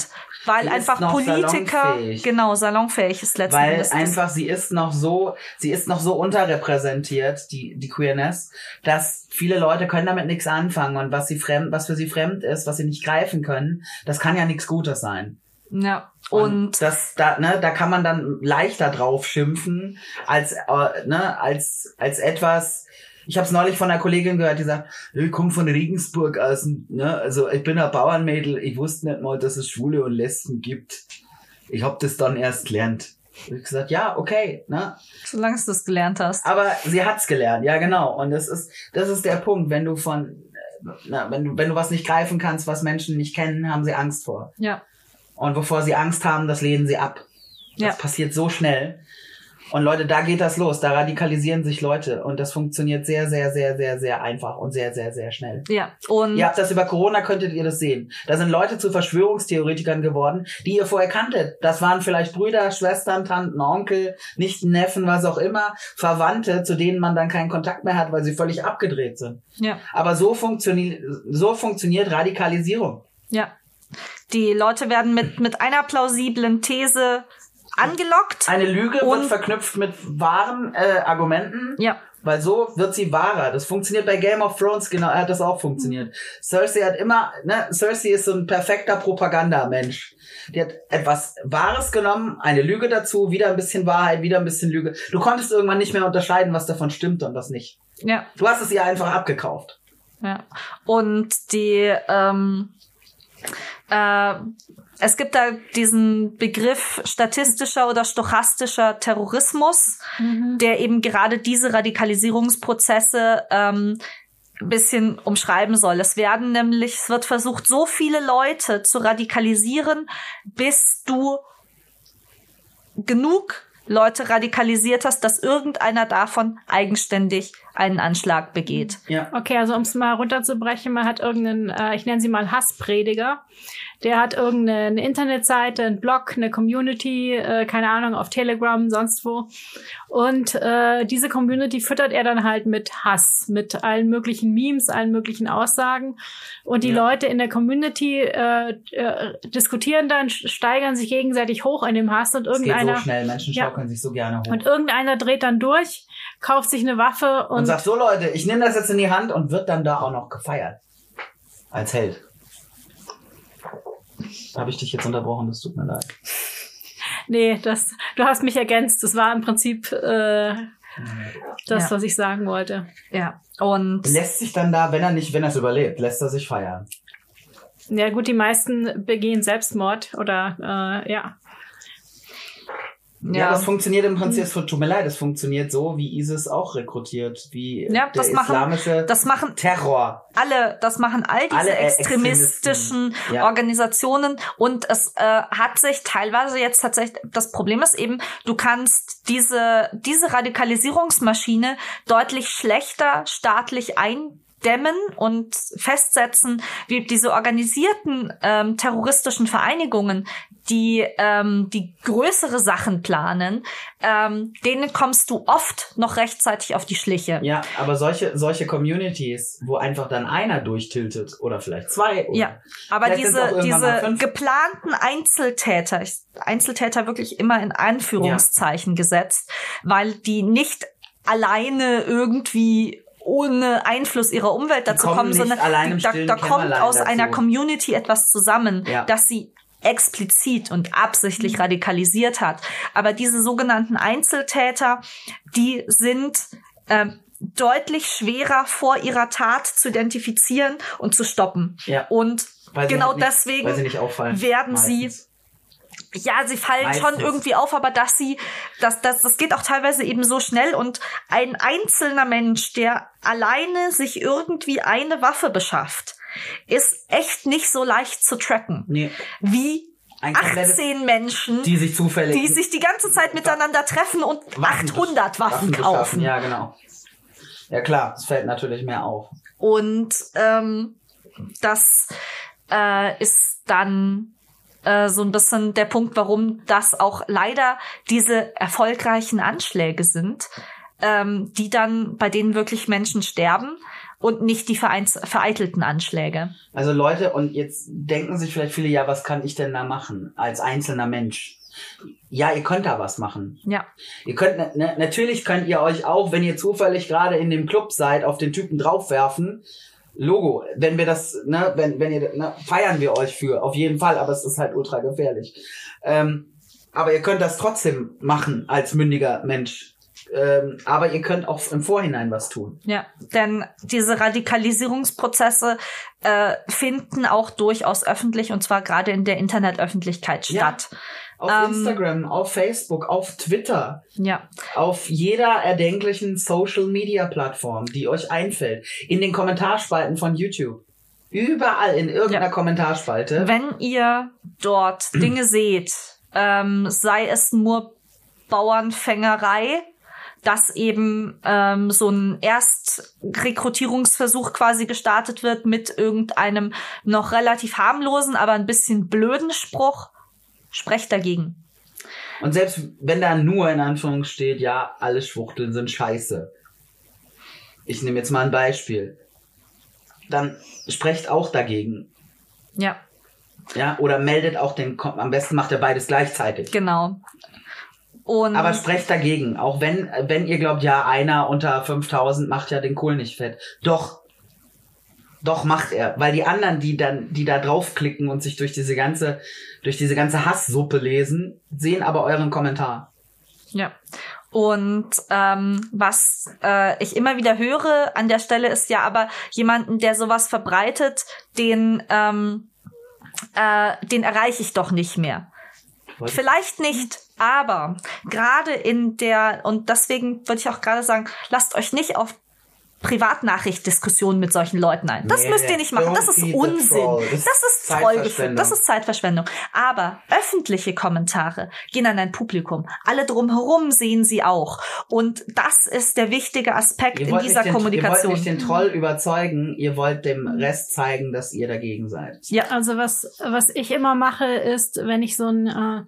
Weil Sie einfach Politiker, salonfähig. genau, salonfähig ist letzten Weil Endes. einfach sie ist noch so, sie ist noch so unterrepräsentiert, die, die Queerness, dass viele Leute können damit nichts anfangen und was sie fremd, was für sie fremd ist, was sie nicht greifen können, das kann ja nichts Gutes sein. Ja. Und das, da, ne, da kann man dann leichter drauf schimpfen als, äh, ne, als, als etwas. Ich habe es neulich von einer Kollegin gehört, die sagt, ich komme von Regensburg aus, ne, also ich bin ein Bauernmädel, ich wusste nicht mal, dass es Schwule und Lesben gibt. Ich hab das dann erst gelernt. Ich hab gesagt, ja, okay, ne? solange du das gelernt hast. Aber sie hat's gelernt, ja genau. Und das ist, das ist der Punkt, wenn du von, na, wenn du, wenn du was nicht greifen kannst, was Menschen nicht kennen, haben sie Angst vor. Ja. Und bevor sie Angst haben, das lehnen sie ab. Das Ja. passiert so schnell. Und Leute, da geht das los. Da radikalisieren sich Leute. Und das funktioniert sehr, sehr, sehr, sehr, sehr einfach und sehr, sehr, sehr schnell. Ja. Und Ihr habt das über Corona, könntet ihr das sehen. Da sind Leute zu Verschwörungstheoretikern geworden, die ihr vorher kanntet. Das waren vielleicht Brüder, Schwestern, Tanten, Onkel, Nichten, Neffen, was auch immer, Verwandte, zu denen man dann keinen Kontakt mehr hat, weil sie völlig abgedreht sind. ja. Aber so funktioniert, so funktioniert Radikalisierung. Ja. Die Leute werden mit, mit einer plausiblen These angelockt. Eine Lüge Und- wird verknüpft mit wahren äh, Argumenten. Ja. Weil so wird sie wahrer. Das funktioniert bei Game of Thrones, genau, hat das auch funktioniert. Cersei hat immer, ne, Cersei ist so ein perfekter Propagandamensch. Die hat etwas Wahres genommen, eine Lüge dazu, wieder ein bisschen Wahrheit, wieder ein bisschen Lüge. Du konntest irgendwann nicht mehr unterscheiden, was davon stimmte und was nicht. Ja. Du hast es ihr einfach abgekauft. Ja. Und die, ähm, äh, es gibt da diesen Begriff statistischer oder stochastischer Terrorismus, der eben gerade diese Radikalisierungsprozesse ähm, ein bisschen umschreiben soll. Es werden nämlich, es wird versucht, so viele Leute zu radikalisieren, bis du genug Leute radikalisiert hast, dass irgendeiner davon eigenständig einen Anschlag begeht. Ja. Okay, also um es mal runterzubrechen, man hat irgendeinen, äh, ich nenne sie mal Hassprediger, der hat irgendeine Internetseite, einen Blog, eine Community, äh, keine Ahnung, auf Telegram, sonst wo. Und äh, diese Community füttert er dann halt mit Hass, mit allen möglichen Memes, allen möglichen Aussagen. Und die Ja. Leute in der Community äh, äh, diskutieren dann, steigern sich gegenseitig hoch in dem Hass und Es geht irgendeiner so schnell, Menschen Ja. schaukeln sich so gerne hoch. und irgendeiner dreht dann durch, kauft sich eine Waffe und und sagt so Leute, ich nehme das jetzt in die Hand und wird dann da auch noch gefeiert. Als Held. Habe ich dich jetzt unterbrochen, das tut mir leid. Nee, das, du hast mich ergänzt. Das war im Prinzip äh, das, Ja. was ich sagen wollte. Ja. Und Lässt sich dann da, wenn er nicht, wenn er es überlebt, lässt er sich feiern. Ja, gut, die meisten begehen Selbstmord oder äh, ja. Ja, ja, das funktioniert im Prinzip, es tut mir leid, es funktioniert so, wie ISIS auch rekrutiert, wie Ja, der das machen- islamische das machen Terror. alle, das machen all diese Alle, äh, extremistischen ja. Organisationen und es äh, hat sich teilweise jetzt tatsächlich, das Problem ist eben, du kannst diese, diese Radikalisierungsmaschine deutlich schlechter staatlich eindämmen und festsetzen, wie diese organisierten ähm, terroristischen Vereinigungen, die ähm, die größere Sachen planen, ähm, denen kommst du oft noch rechtzeitig auf die Schliche. Ja, aber solche, solche Communities, wo einfach dann einer durchtiltet oder vielleicht zwei. Oder Ja, aber diese, diese geplanten Einzeltäter, ich, Einzeltäter wirklich immer in Anführungszeichen gesetzt, weil die nicht alleine irgendwie ohne Einfluss ihrer Umwelt dazu kommen kommen, sondern da, da kommt aus dazu. einer Community etwas zusammen, Ja. dass sie explizit und Mhm. absichtlich radikalisiert hat. Aber diese sogenannten Einzeltäter, die sind ähm, deutlich schwerer vor ihrer Tat zu identifizieren und zu stoppen. Ja. Und Weil sie genau halt nicht, deswegen sie werden sie meistens. Ja, sie fallen Meistens. schon irgendwie auf, aber dass sie, dass, dass, das geht auch teilweise eben so schnell und ein einzelner Mensch, der alleine sich irgendwie eine Waffe beschafft, ist echt nicht so leicht zu tracken. Nee, Wie ein komplettes- 18 Menschen, die sich zufällig die sich die ganze Zeit miteinander treffen und Waffen 800 Waffen, beschaffen. kaufen. Ja, genau. Ja klar, es fällt natürlich mehr auf. Und ähm, das äh, ist dann äh, so ein bisschen der Punkt, warum das auch leider diese erfolgreichen Anschläge sind, ähm, die dann bei denen wirklich Menschen sterben und nicht die vereins vereitelten Anschläge. Also Leute, und jetzt denken sich vielleicht viele, ja, was kann ich denn da machen als einzelner Mensch? Ja, ihr könnt da was machen. Ja, Ihr könnt, ne, natürlich könnt ihr euch auch, wenn ihr zufällig gerade in dem Club seid, auf den Typen draufwerfen. Logo, wenn wir das, ne, wenn, wenn ihr, ne, feiern wir euch für, auf jeden Fall, aber es ist halt ultra gefährlich. Ähm, aber ihr könnt das trotzdem machen als mündiger Mensch. Ähm, aber ihr könnt auch im Vorhinein was tun. ja, denn diese Radikalisierungsprozesse äh, finden auch durchaus öffentlich und zwar gerade in der Internetöffentlichkeit Ja. Auf Ähm, Instagram, auf Facebook, auf Twitter. Ja. auf jeder erdenklichen Social Media Plattform, die euch einfällt, in den Kommentarspalten von YouTube. Überall in irgendeiner Ja. Kommentarspalte. Wenn ihr dort Dinge seht, ähm, sei es nur Bauernfängerei, dass eben ähm, so ein Erstrekrutierungsversuch quasi gestartet wird mit irgendeinem noch relativ harmlosen, aber ein bisschen blöden Spruch, sprecht dagegen. Und selbst wenn da nur in Anführung steht, ja, alle Schwuchteln sind scheiße. Ich nehme jetzt mal ein Beispiel. Dann sprecht auch dagegen. Ja, Ja, oder meldet auch den, am besten macht ihr beides gleichzeitig. genau. Und Aber sprecht dagegen, auch wenn, wenn ihr glaubt, ja, einer unter 5000 macht ja den Kohl nicht fett. Doch, doch macht er, weil die anderen, die dann, die da draufklicken und sich durch diese ganze, durch diese ganze Hasssuppe lesen, sehen aber euren Kommentar. Ja. Und ähm, was äh, ich immer wieder höre an der Stelle ist ja aber jemanden, der sowas verbreitet, den ähm, äh, den erreiche ich doch nicht mehr. Vielleicht nicht, aber gerade in der, und deswegen würde ich auch gerade sagen, lasst euch nicht auf Privatnachrichtdiskussionen mit solchen Leuten ein. Das Nee, müsst ihr nicht machen. Das ist Unsinn. Das, Das ist Trollgefühl. Das ist Zeitverschwendung. Aber öffentliche Kommentare gehen an ein Publikum. Alle drumherum sehen sie auch. Und das ist der wichtige Aspekt Ihr in dieser nicht den, ihr wollt Kommunikation. nicht den Troll überzeugen, ihr wollt dem Rest zeigen, dass ihr dagegen seid. ja, Also was, was ich immer mache, ist, wenn ich so ein, äh,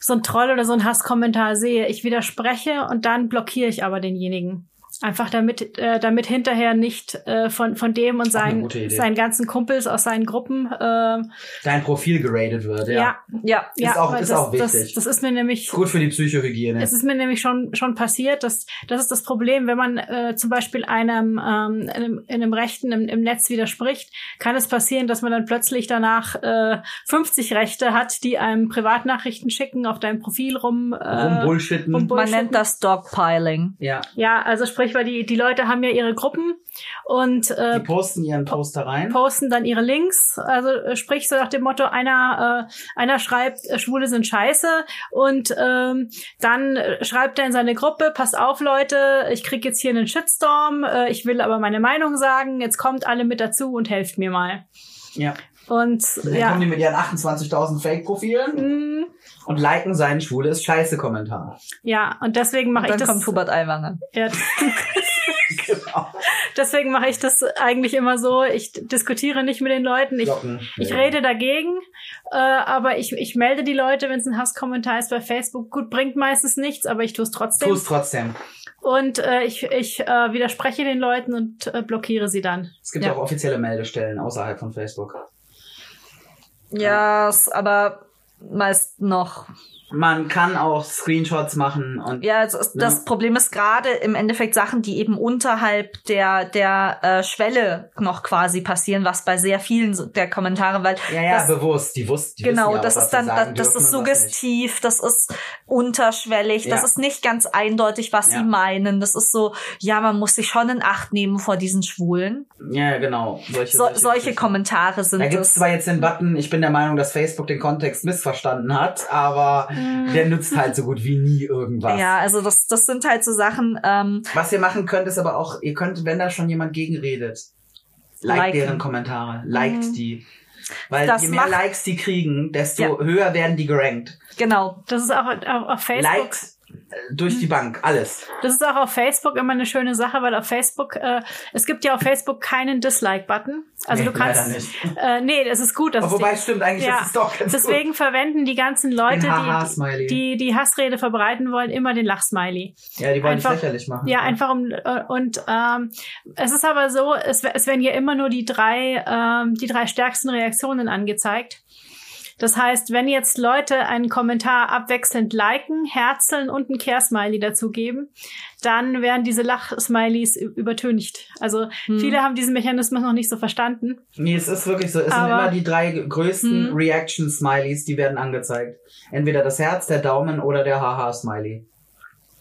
so ein Troll oder so ein Hasskommentar sehe, ich widerspreche und dann blockiere ich aber denjenigen. Einfach damit, äh, damit hinterher nicht äh, von, von dem und seinen, seinen ganzen Kumpels aus seinen Gruppen äh, Dein Profil geradet wird, ja. ja, ja, ja, auch- ist das, auch Das, wichtig. das ist mir nämlich Ist gut für die Psychohygiene. Es ist mir nämlich schon schon passiert, dass das ist das Problem, wenn man äh, zum Beispiel einem, ähm, einem in einem Rechten im, im Netz widerspricht, kann es passieren, dass man dann plötzlich danach äh, 50 Rechte hat, die einem Privatnachrichten schicken auf deinem Profil rum. Äh, Rumbullshitten. rum- man nennt das Dogpiling. ja. ja, also sprich, weil die die Leute haben ja ihre Gruppen und Die äh, posten ihren Poster rein. posten dann ihre Links. Also äh, sprich so nach dem Motto, einer, äh, einer schreibt, äh, Schwule sind scheiße und ähm, dann äh, schreibt er in seine Gruppe, passt auf Leute, ich krieg jetzt hier einen Shitstorm, äh, ich will aber meine Meinung sagen, jetzt kommt alle mit dazu und helft mir mal. Ja. Und Dann ja, kommen die mit ihren 28.000 Fake-Profilen mm, und liken seinen Schwule ist scheiße Kommentar. ja, und deswegen mache ich Dann das. kommt Hubert Aiwanger. Ja, genau. deswegen mache ich das eigentlich immer so. Ich diskutiere nicht mit den Leuten. Ich, Glocken. Ich rede dagegen, äh, aber ich, ich melde die Leute, wenn es ein Hasskommentar ist bei Facebook. Gut, bringt meistens nichts, aber ich tue es trotzdem. Tu es trotzdem. Und äh, ich, ich äh, widerspreche den Leuten und äh, blockiere sie dann. Es gibt Ja. auch offizielle Meldestellen außerhalb von Facebook. Ja, aber meist noch man kann auch Screenshots machen und ja, das, ist, das Problem ist gerade im Endeffekt Sachen, die eben unterhalb der der äh, Schwelle noch quasi passieren, was bei sehr vielen der Kommentare, weil ja, ja, das, bewusst, die wussten, die genau, ja das ist dann das, das ist suggestiv, das ist unterschwellig, das Ja. ist nicht ganz eindeutig, was Ja. sie meinen. Das ist so, ja, man muss sich schon in Acht nehmen vor diesen Schwulen. Ja, genau. Solche, So, solche Geschichten. Kommentare sind Da gibt's es. zwar jetzt den Button, ich bin der Meinung, dass Facebook den Kontext missverstanden hat, aber der nützt halt so gut wie nie irgendwas. Mhm. Ja, also das, das sind halt so Sachen, ähm, Was ihr machen könnt, ist aber auch, ihr könnt, wenn da schon jemand gegenredet, liked Liken. deren Kommentare, liked Mhm. die. Weil Das je mehr Likes die kriegen, desto Ja. höher werden die gerankt. genau. Das ist auch auf, auf Facebook. Likes durch die Bank, alles. Das ist auch auf Facebook immer eine schöne Sache, weil auf Facebook, äh, es gibt ja auf Facebook keinen Dislike-Button. Also Nee, du kannst, nicht. äh, nee, das ist gut. Das Aber ist wobei, die- stimmt eigentlich, ja, das ist doch ganz deswegen verwenden die ganzen Leute, die, die die Hassrede verbreiten wollen, immer den Lachsmiley. gut. Ja, die wollen einfach- dich lächerlich machen. Ja, einfach um äh, und ähm, es ist aber so, es, es werden ja immer nur die drei ähm, die drei stärksten Reaktionen angezeigt. Das heißt, wenn jetzt Leute einen Kommentar abwechselnd liken, herzeln und ein Care-Smiley dazugeben, dann werden diese Lach-Smileys übertönigt. Also Hm. viele haben diesen Mechanismus noch nicht so verstanden. Nee, es ist wirklich so. Es sind Aber- immer die drei größten Hm. Reaction-Smileys, die werden angezeigt. Entweder das Herz, der Daumen oder der Haha-Smiley.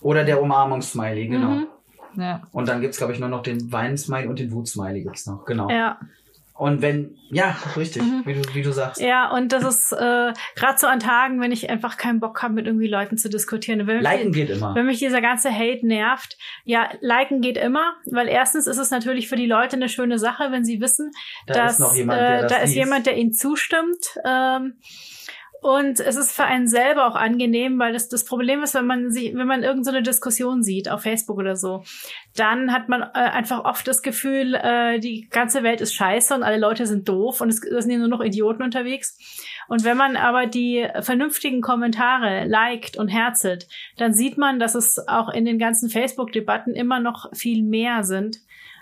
Oder der Umarmungs-Smiley, genau. Mhm. Ja. Und dann gibt's glaub ich, nur noch den Wein-Smiley und den Wut-Smiley gibt's noch. Genau. Ja. Und wenn, ja, richtig, Mhm. wie, du, wie du sagst. Ja, und das ist äh, gerade so an Tagen, wenn ich einfach keinen Bock habe, mit irgendwie Leuten zu diskutieren. Wenn mich- Liken geht immer. Wenn mich dieser ganze Hate nervt, ja, liken geht immer, weil erstens ist es natürlich für die Leute eine schöne Sache, wenn sie wissen, Da dass ist jemand, äh, das da ist liest. jemand, der ihnen zustimmt. Ähm, und es ist für einen selber auch angenehm, weil das, das Problem ist, wenn man sich, wenn man irgendeine so Diskussion sieht auf Facebook oder so, dann hat man äh, einfach oft das Gefühl, äh, die ganze Welt ist scheiße und alle Leute sind doof und es, es sind nur noch Idioten unterwegs. Und wenn man aber die vernünftigen Kommentare liked und herzelt, dann sieht man, dass es auch in den ganzen Facebook-Debatten immer noch viel mehr sind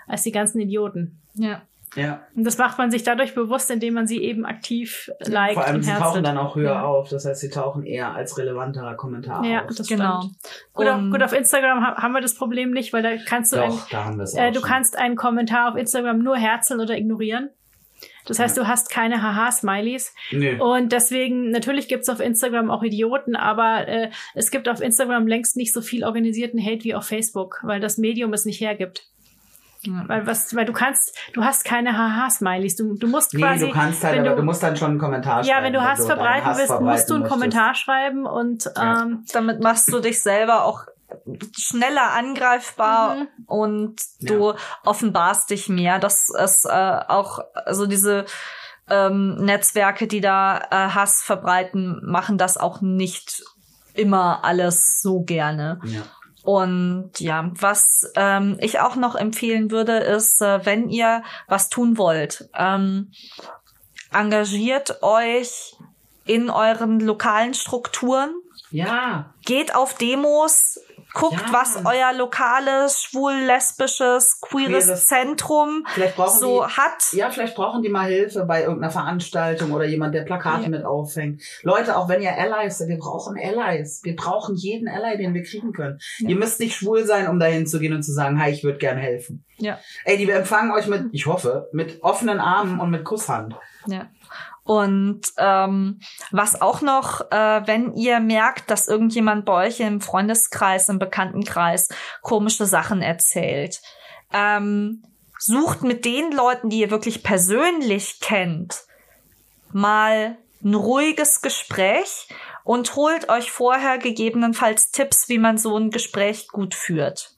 als die ganzen Idioten. Ja. Ja. Und das macht man sich dadurch bewusst, indem man sie eben aktiv liked Vor allem, und sie herzelt. tauchen dann auch höher Ja. auf. Das heißt, sie tauchen eher als relevanterer Kommentar Ja, auf. das Genau. stimmt. Gut, auf, Und- gut, auf Instagram ha haben wir das Problem nicht, weil da kannst du, ein, Doch, da haben wir es äh, auch du schon. kannst einen Kommentar auf Instagram nur herzeln oder ignorieren. Das heißt, Ja. du hast keine Haha-Smileys. Nö. Und deswegen, natürlich gibt's auf Instagram auch Idioten, aber äh, es gibt auf Instagram längst nicht so viel organisierten Hate wie auf Facebook, weil das Medium es nicht hergibt. Weil, was, weil du kannst, du hast keine Haha-Smileys. Du, du musst Nee, quasi. du kannst halt, wenn aber du, musst dann schon einen Kommentar schreiben. ja, wenn du Hass verbreiten Hass willst, musst du einen möchtest. Kommentar schreiben und Ja. ähm, Damit machst du dich selber auch schneller angreifbar Mhm. und du offenbarst dich mehr. Das ist äh, auch also diese ähm, Netzwerke, die da äh, Hass verbreiten, machen das auch nicht immer alles so gerne. Ja. Und ja, was ähm, ich auch noch empfehlen würde, ist, äh, wenn ihr was tun wollt, ähm, engagiert euch in euren lokalen Strukturen, ja, geht auf Demos, guckt, Ja. was euer lokales, schwul-lesbisches, queeres, Queeres. Zentrum so die, hat. Ja, vielleicht brauchen die mal Hilfe bei irgendeiner Veranstaltung oder jemand, der Plakate Ja. mit aufhängt. Leute, auch wenn ihr Allies seid, wir brauchen Allies. Wir brauchen jeden Ally, den wir kriegen können. Ja. Ihr müsst nicht schwul sein, um dahin zu gehen und zu sagen, hi, ich würde gern helfen. Ja. Ey, die wir empfangen euch mit, ich hoffe, mit offenen Armen und mit Kusshand. Ja. Und ähm, was auch noch, äh, wenn ihr merkt, dass irgendjemand bei euch im Freundeskreis, im Bekanntenkreis komische Sachen erzählt, ähm, sucht mit den Leuten, die ihr wirklich persönlich kennt, mal ein ruhiges Gespräch und holt euch vorher gegebenenfalls Tipps, wie man so ein Gespräch gut führt.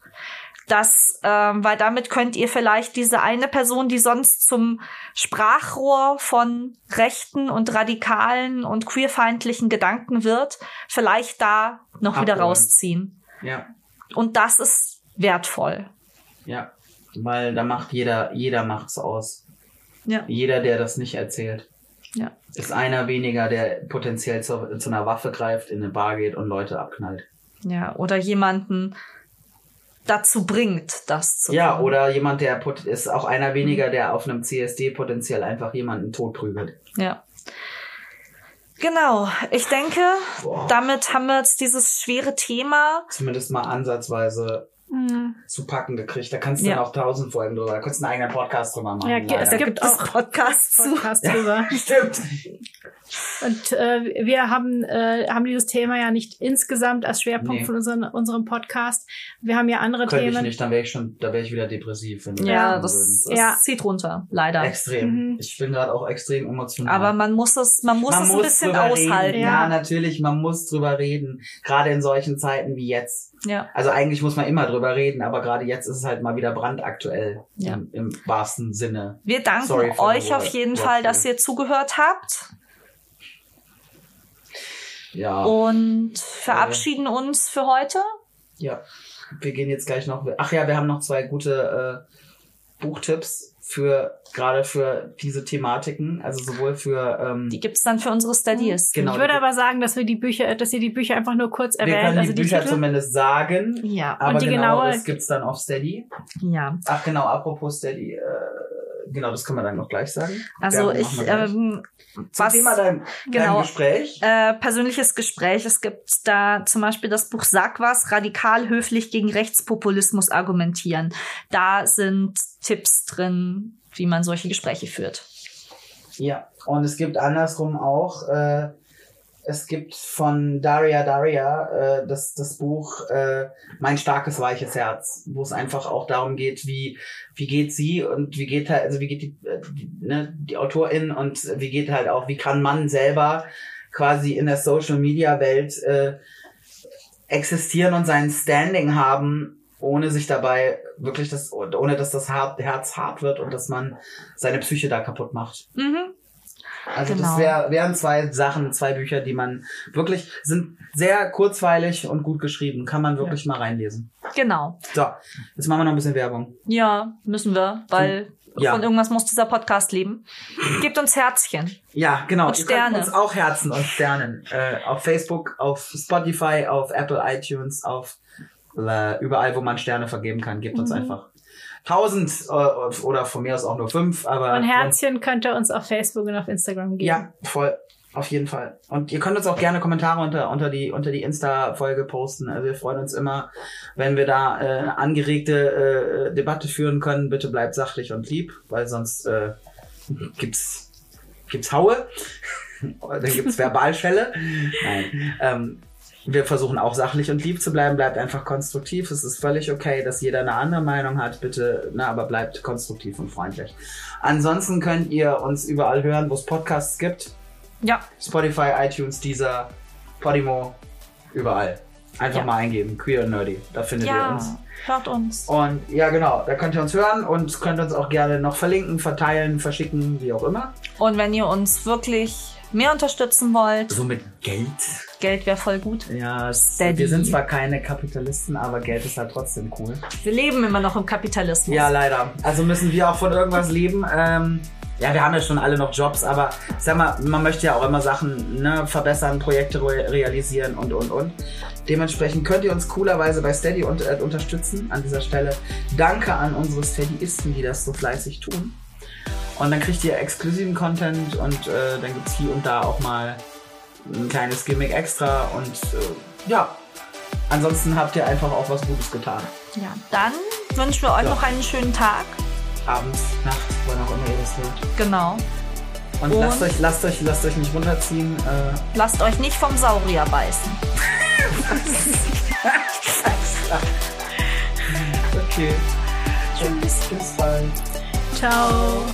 Das, ähm, weil damit könnt ihr vielleicht diese eine Person, die sonst zum Sprachrohr von rechten und radikalen und queerfeindlichen Gedanken wird, vielleicht da noch wieder Abholen. rausziehen. Ja, Und das ist wertvoll. ja. Weil da macht jeder, jeder macht's aus. Ja. Jeder, der das nicht erzählt. Ja. Ist einer weniger, der potenziell zu, zu einer Waffe greift, in eine Bar geht und Leute abknallt. Ja, oder jemanden dazu bringt, das zu Ja, tun. oder jemand, der ist auch einer weniger, der auf einem CSD potenziell einfach jemanden totprügelt. Ja. Genau, ich denke, Boah. damit haben wir jetzt dieses schwere Thema. Zumindest mal ansatzweise Mhm. zu packen gekriegt. Da kannst du Ja. dann auch tausend Folgen drüber, da kannst du einen eigenen Podcast drüber machen. Ja, leider. es Da gibt gibt es auch Podcasts zu. Podcast drüber. Stimmt. Und äh, wir haben, äh, haben dieses Thema ja nicht insgesamt als Schwerpunkt Nee. von unseren, unserem Podcast. Wir haben ja andere Könnte ich Themen. nicht, dann wäre ich schon, da wäre ich wieder depressiv. Wenn Ja, das, das Ja. zieht runter, leider. extrem. Mhm. Ich bin gerade auch extrem emotional. Aber man muss es, man muss es ein bisschen aushalten. Ja. Ja, natürlich, man muss drüber reden. Gerade in solchen Zeiten wie jetzt. Ja. Also eigentlich muss man immer drüber reden, aber gerade jetzt ist es halt mal wieder brandaktuell. Ja. Im, Im wahrsten Sinne. Wir danken Sorry euch auf jeden Fall, dass ihr zugehört habt Ja. und verabschieden uns für heute. Ja. Wir gehen jetzt gleich noch. Ach ja, wir haben noch zwei gute äh, Buchtipps für gerade für diese Thematiken. Also sowohl für ähm, Die gibt's dann für unsere Studies. Genau. ich würde aber sagen, dass wir die Bücher, dass ihr die Bücher einfach nur kurz wir erwähnt. können also die Bücher Titel. zumindest sagen. Ja, Aber die genau, genaue- das gibt's dann auf Steady. ja. Ach genau, apropos Steady, äh, genau, das können wir dann noch gleich sagen. Also Werbung ich, ähm, Zum was, Thema dein, genau. dein Gespräch. äh, persönliches Gespräch. Es gibt da zum Beispiel das Buch Sag was, radikal höflich gegen Rechtspopulismus argumentieren. Da sind Tipps drin, wie man solche Gespräche führt. Ja, und es gibt andersrum auch, äh, es gibt von Daria Daria äh, das, das Buch äh, Mein starkes weiches Herz, wo es einfach auch darum geht, wie wie geht sie und wie geht halt, also wie geht die, äh, die, ne, die Autorin und wie geht halt auch, wie kann man selber quasi in der Social Media Welt äh, existieren und sein Standing haben, ohne sich dabei wirklich das, ohne dass das Herz hart wird und dass man seine Psyche da kaputt macht. Mhm. Also Genau. das wär, wären zwei Sachen, zwei Bücher, die man wirklich sind sehr kurzweilig und gut geschrieben. Kann man wirklich mal reinlesen. Genau. So, jetzt machen wir noch ein bisschen Werbung. Ja, müssen wir, weil Ja. von irgendwas muss dieser Podcast leben. Gebt uns Herzchen. Ja, genau. Und Ihr könnt Sterne. uns auch Herzen und Sternen äh, auf Facebook, auf Spotify, auf Apple iTunes, auf äh, überall, wo man Sterne vergeben kann. Gebt Mhm. uns einfach tausend äh, oder von mir aus auch nur fünf. Aber Und Herzchen könnt ihr uns auf Facebook und auf Instagram geben. Ja, voll. Auf jeden Fall. Und ihr könnt uns auch gerne Kommentare unter, unter die, unter die Insta-Folge posten. Also wir freuen uns immer, wenn wir da äh, eine angeregte äh, Debatte führen können. Bitte bleibt sachlich und lieb, weil sonst äh, gibt's, gibt's Haue. Dann gibt's Verbalschelle. Nein. Ähm, wir versuchen auch sachlich und lieb zu bleiben. Bleibt einfach konstruktiv. Es ist völlig okay, dass jeder eine andere Meinung hat. Bitte, na, aber bleibt konstruktiv und freundlich. Ansonsten könnt ihr uns überall hören, wo es Podcasts gibt. Ja, Spotify, iTunes, Deezer, Podimo, überall. Einfach Ja. mal eingeben, Queer und Nerdy, da findet ihr ja, uns. hört uns. Und ja, genau, da könnt ihr uns hören und könnt uns auch gerne noch verlinken, verteilen, verschicken, wie auch immer. Und wenn ihr uns wirklich mehr unterstützen wollt, So mit Geld. Geld wäre voll gut. Ja, es, Steady. wir sind zwar keine Kapitalisten, aber Geld ist halt trotzdem cool. Wir leben immer noch im Kapitalismus. Ja, leider. Also müssen wir auch von irgendwas leben. Ähm, ja, wir haben ja schon alle noch Jobs, aber sag mal, man möchte ja auch immer Sachen ne, verbessern, Projekte re realisieren und, und, und. Dementsprechend könnt ihr uns coolerweise bei Steady und, äh, unterstützen. An dieser Stelle danke an unsere Steadyisten, die das so fleißig tun. Und dann kriegt ihr exklusiven Content und äh, dann gibt's hier und da auch mal ein kleines Gimmick extra. Und äh, ja, ansonsten habt ihr einfach auch was Gutes getan. Ja, dann wünschen wir euch Ja. noch einen schönen Tag. Abends, Nacht, wann auch immer ihr das hört. Genau. Und, Und- lasst euch, lasst euch, lasst euch nicht runterziehen. Äh, Lasst euch nicht vom Saurier beißen. okay. Tschüss. Bis bald. Ciao.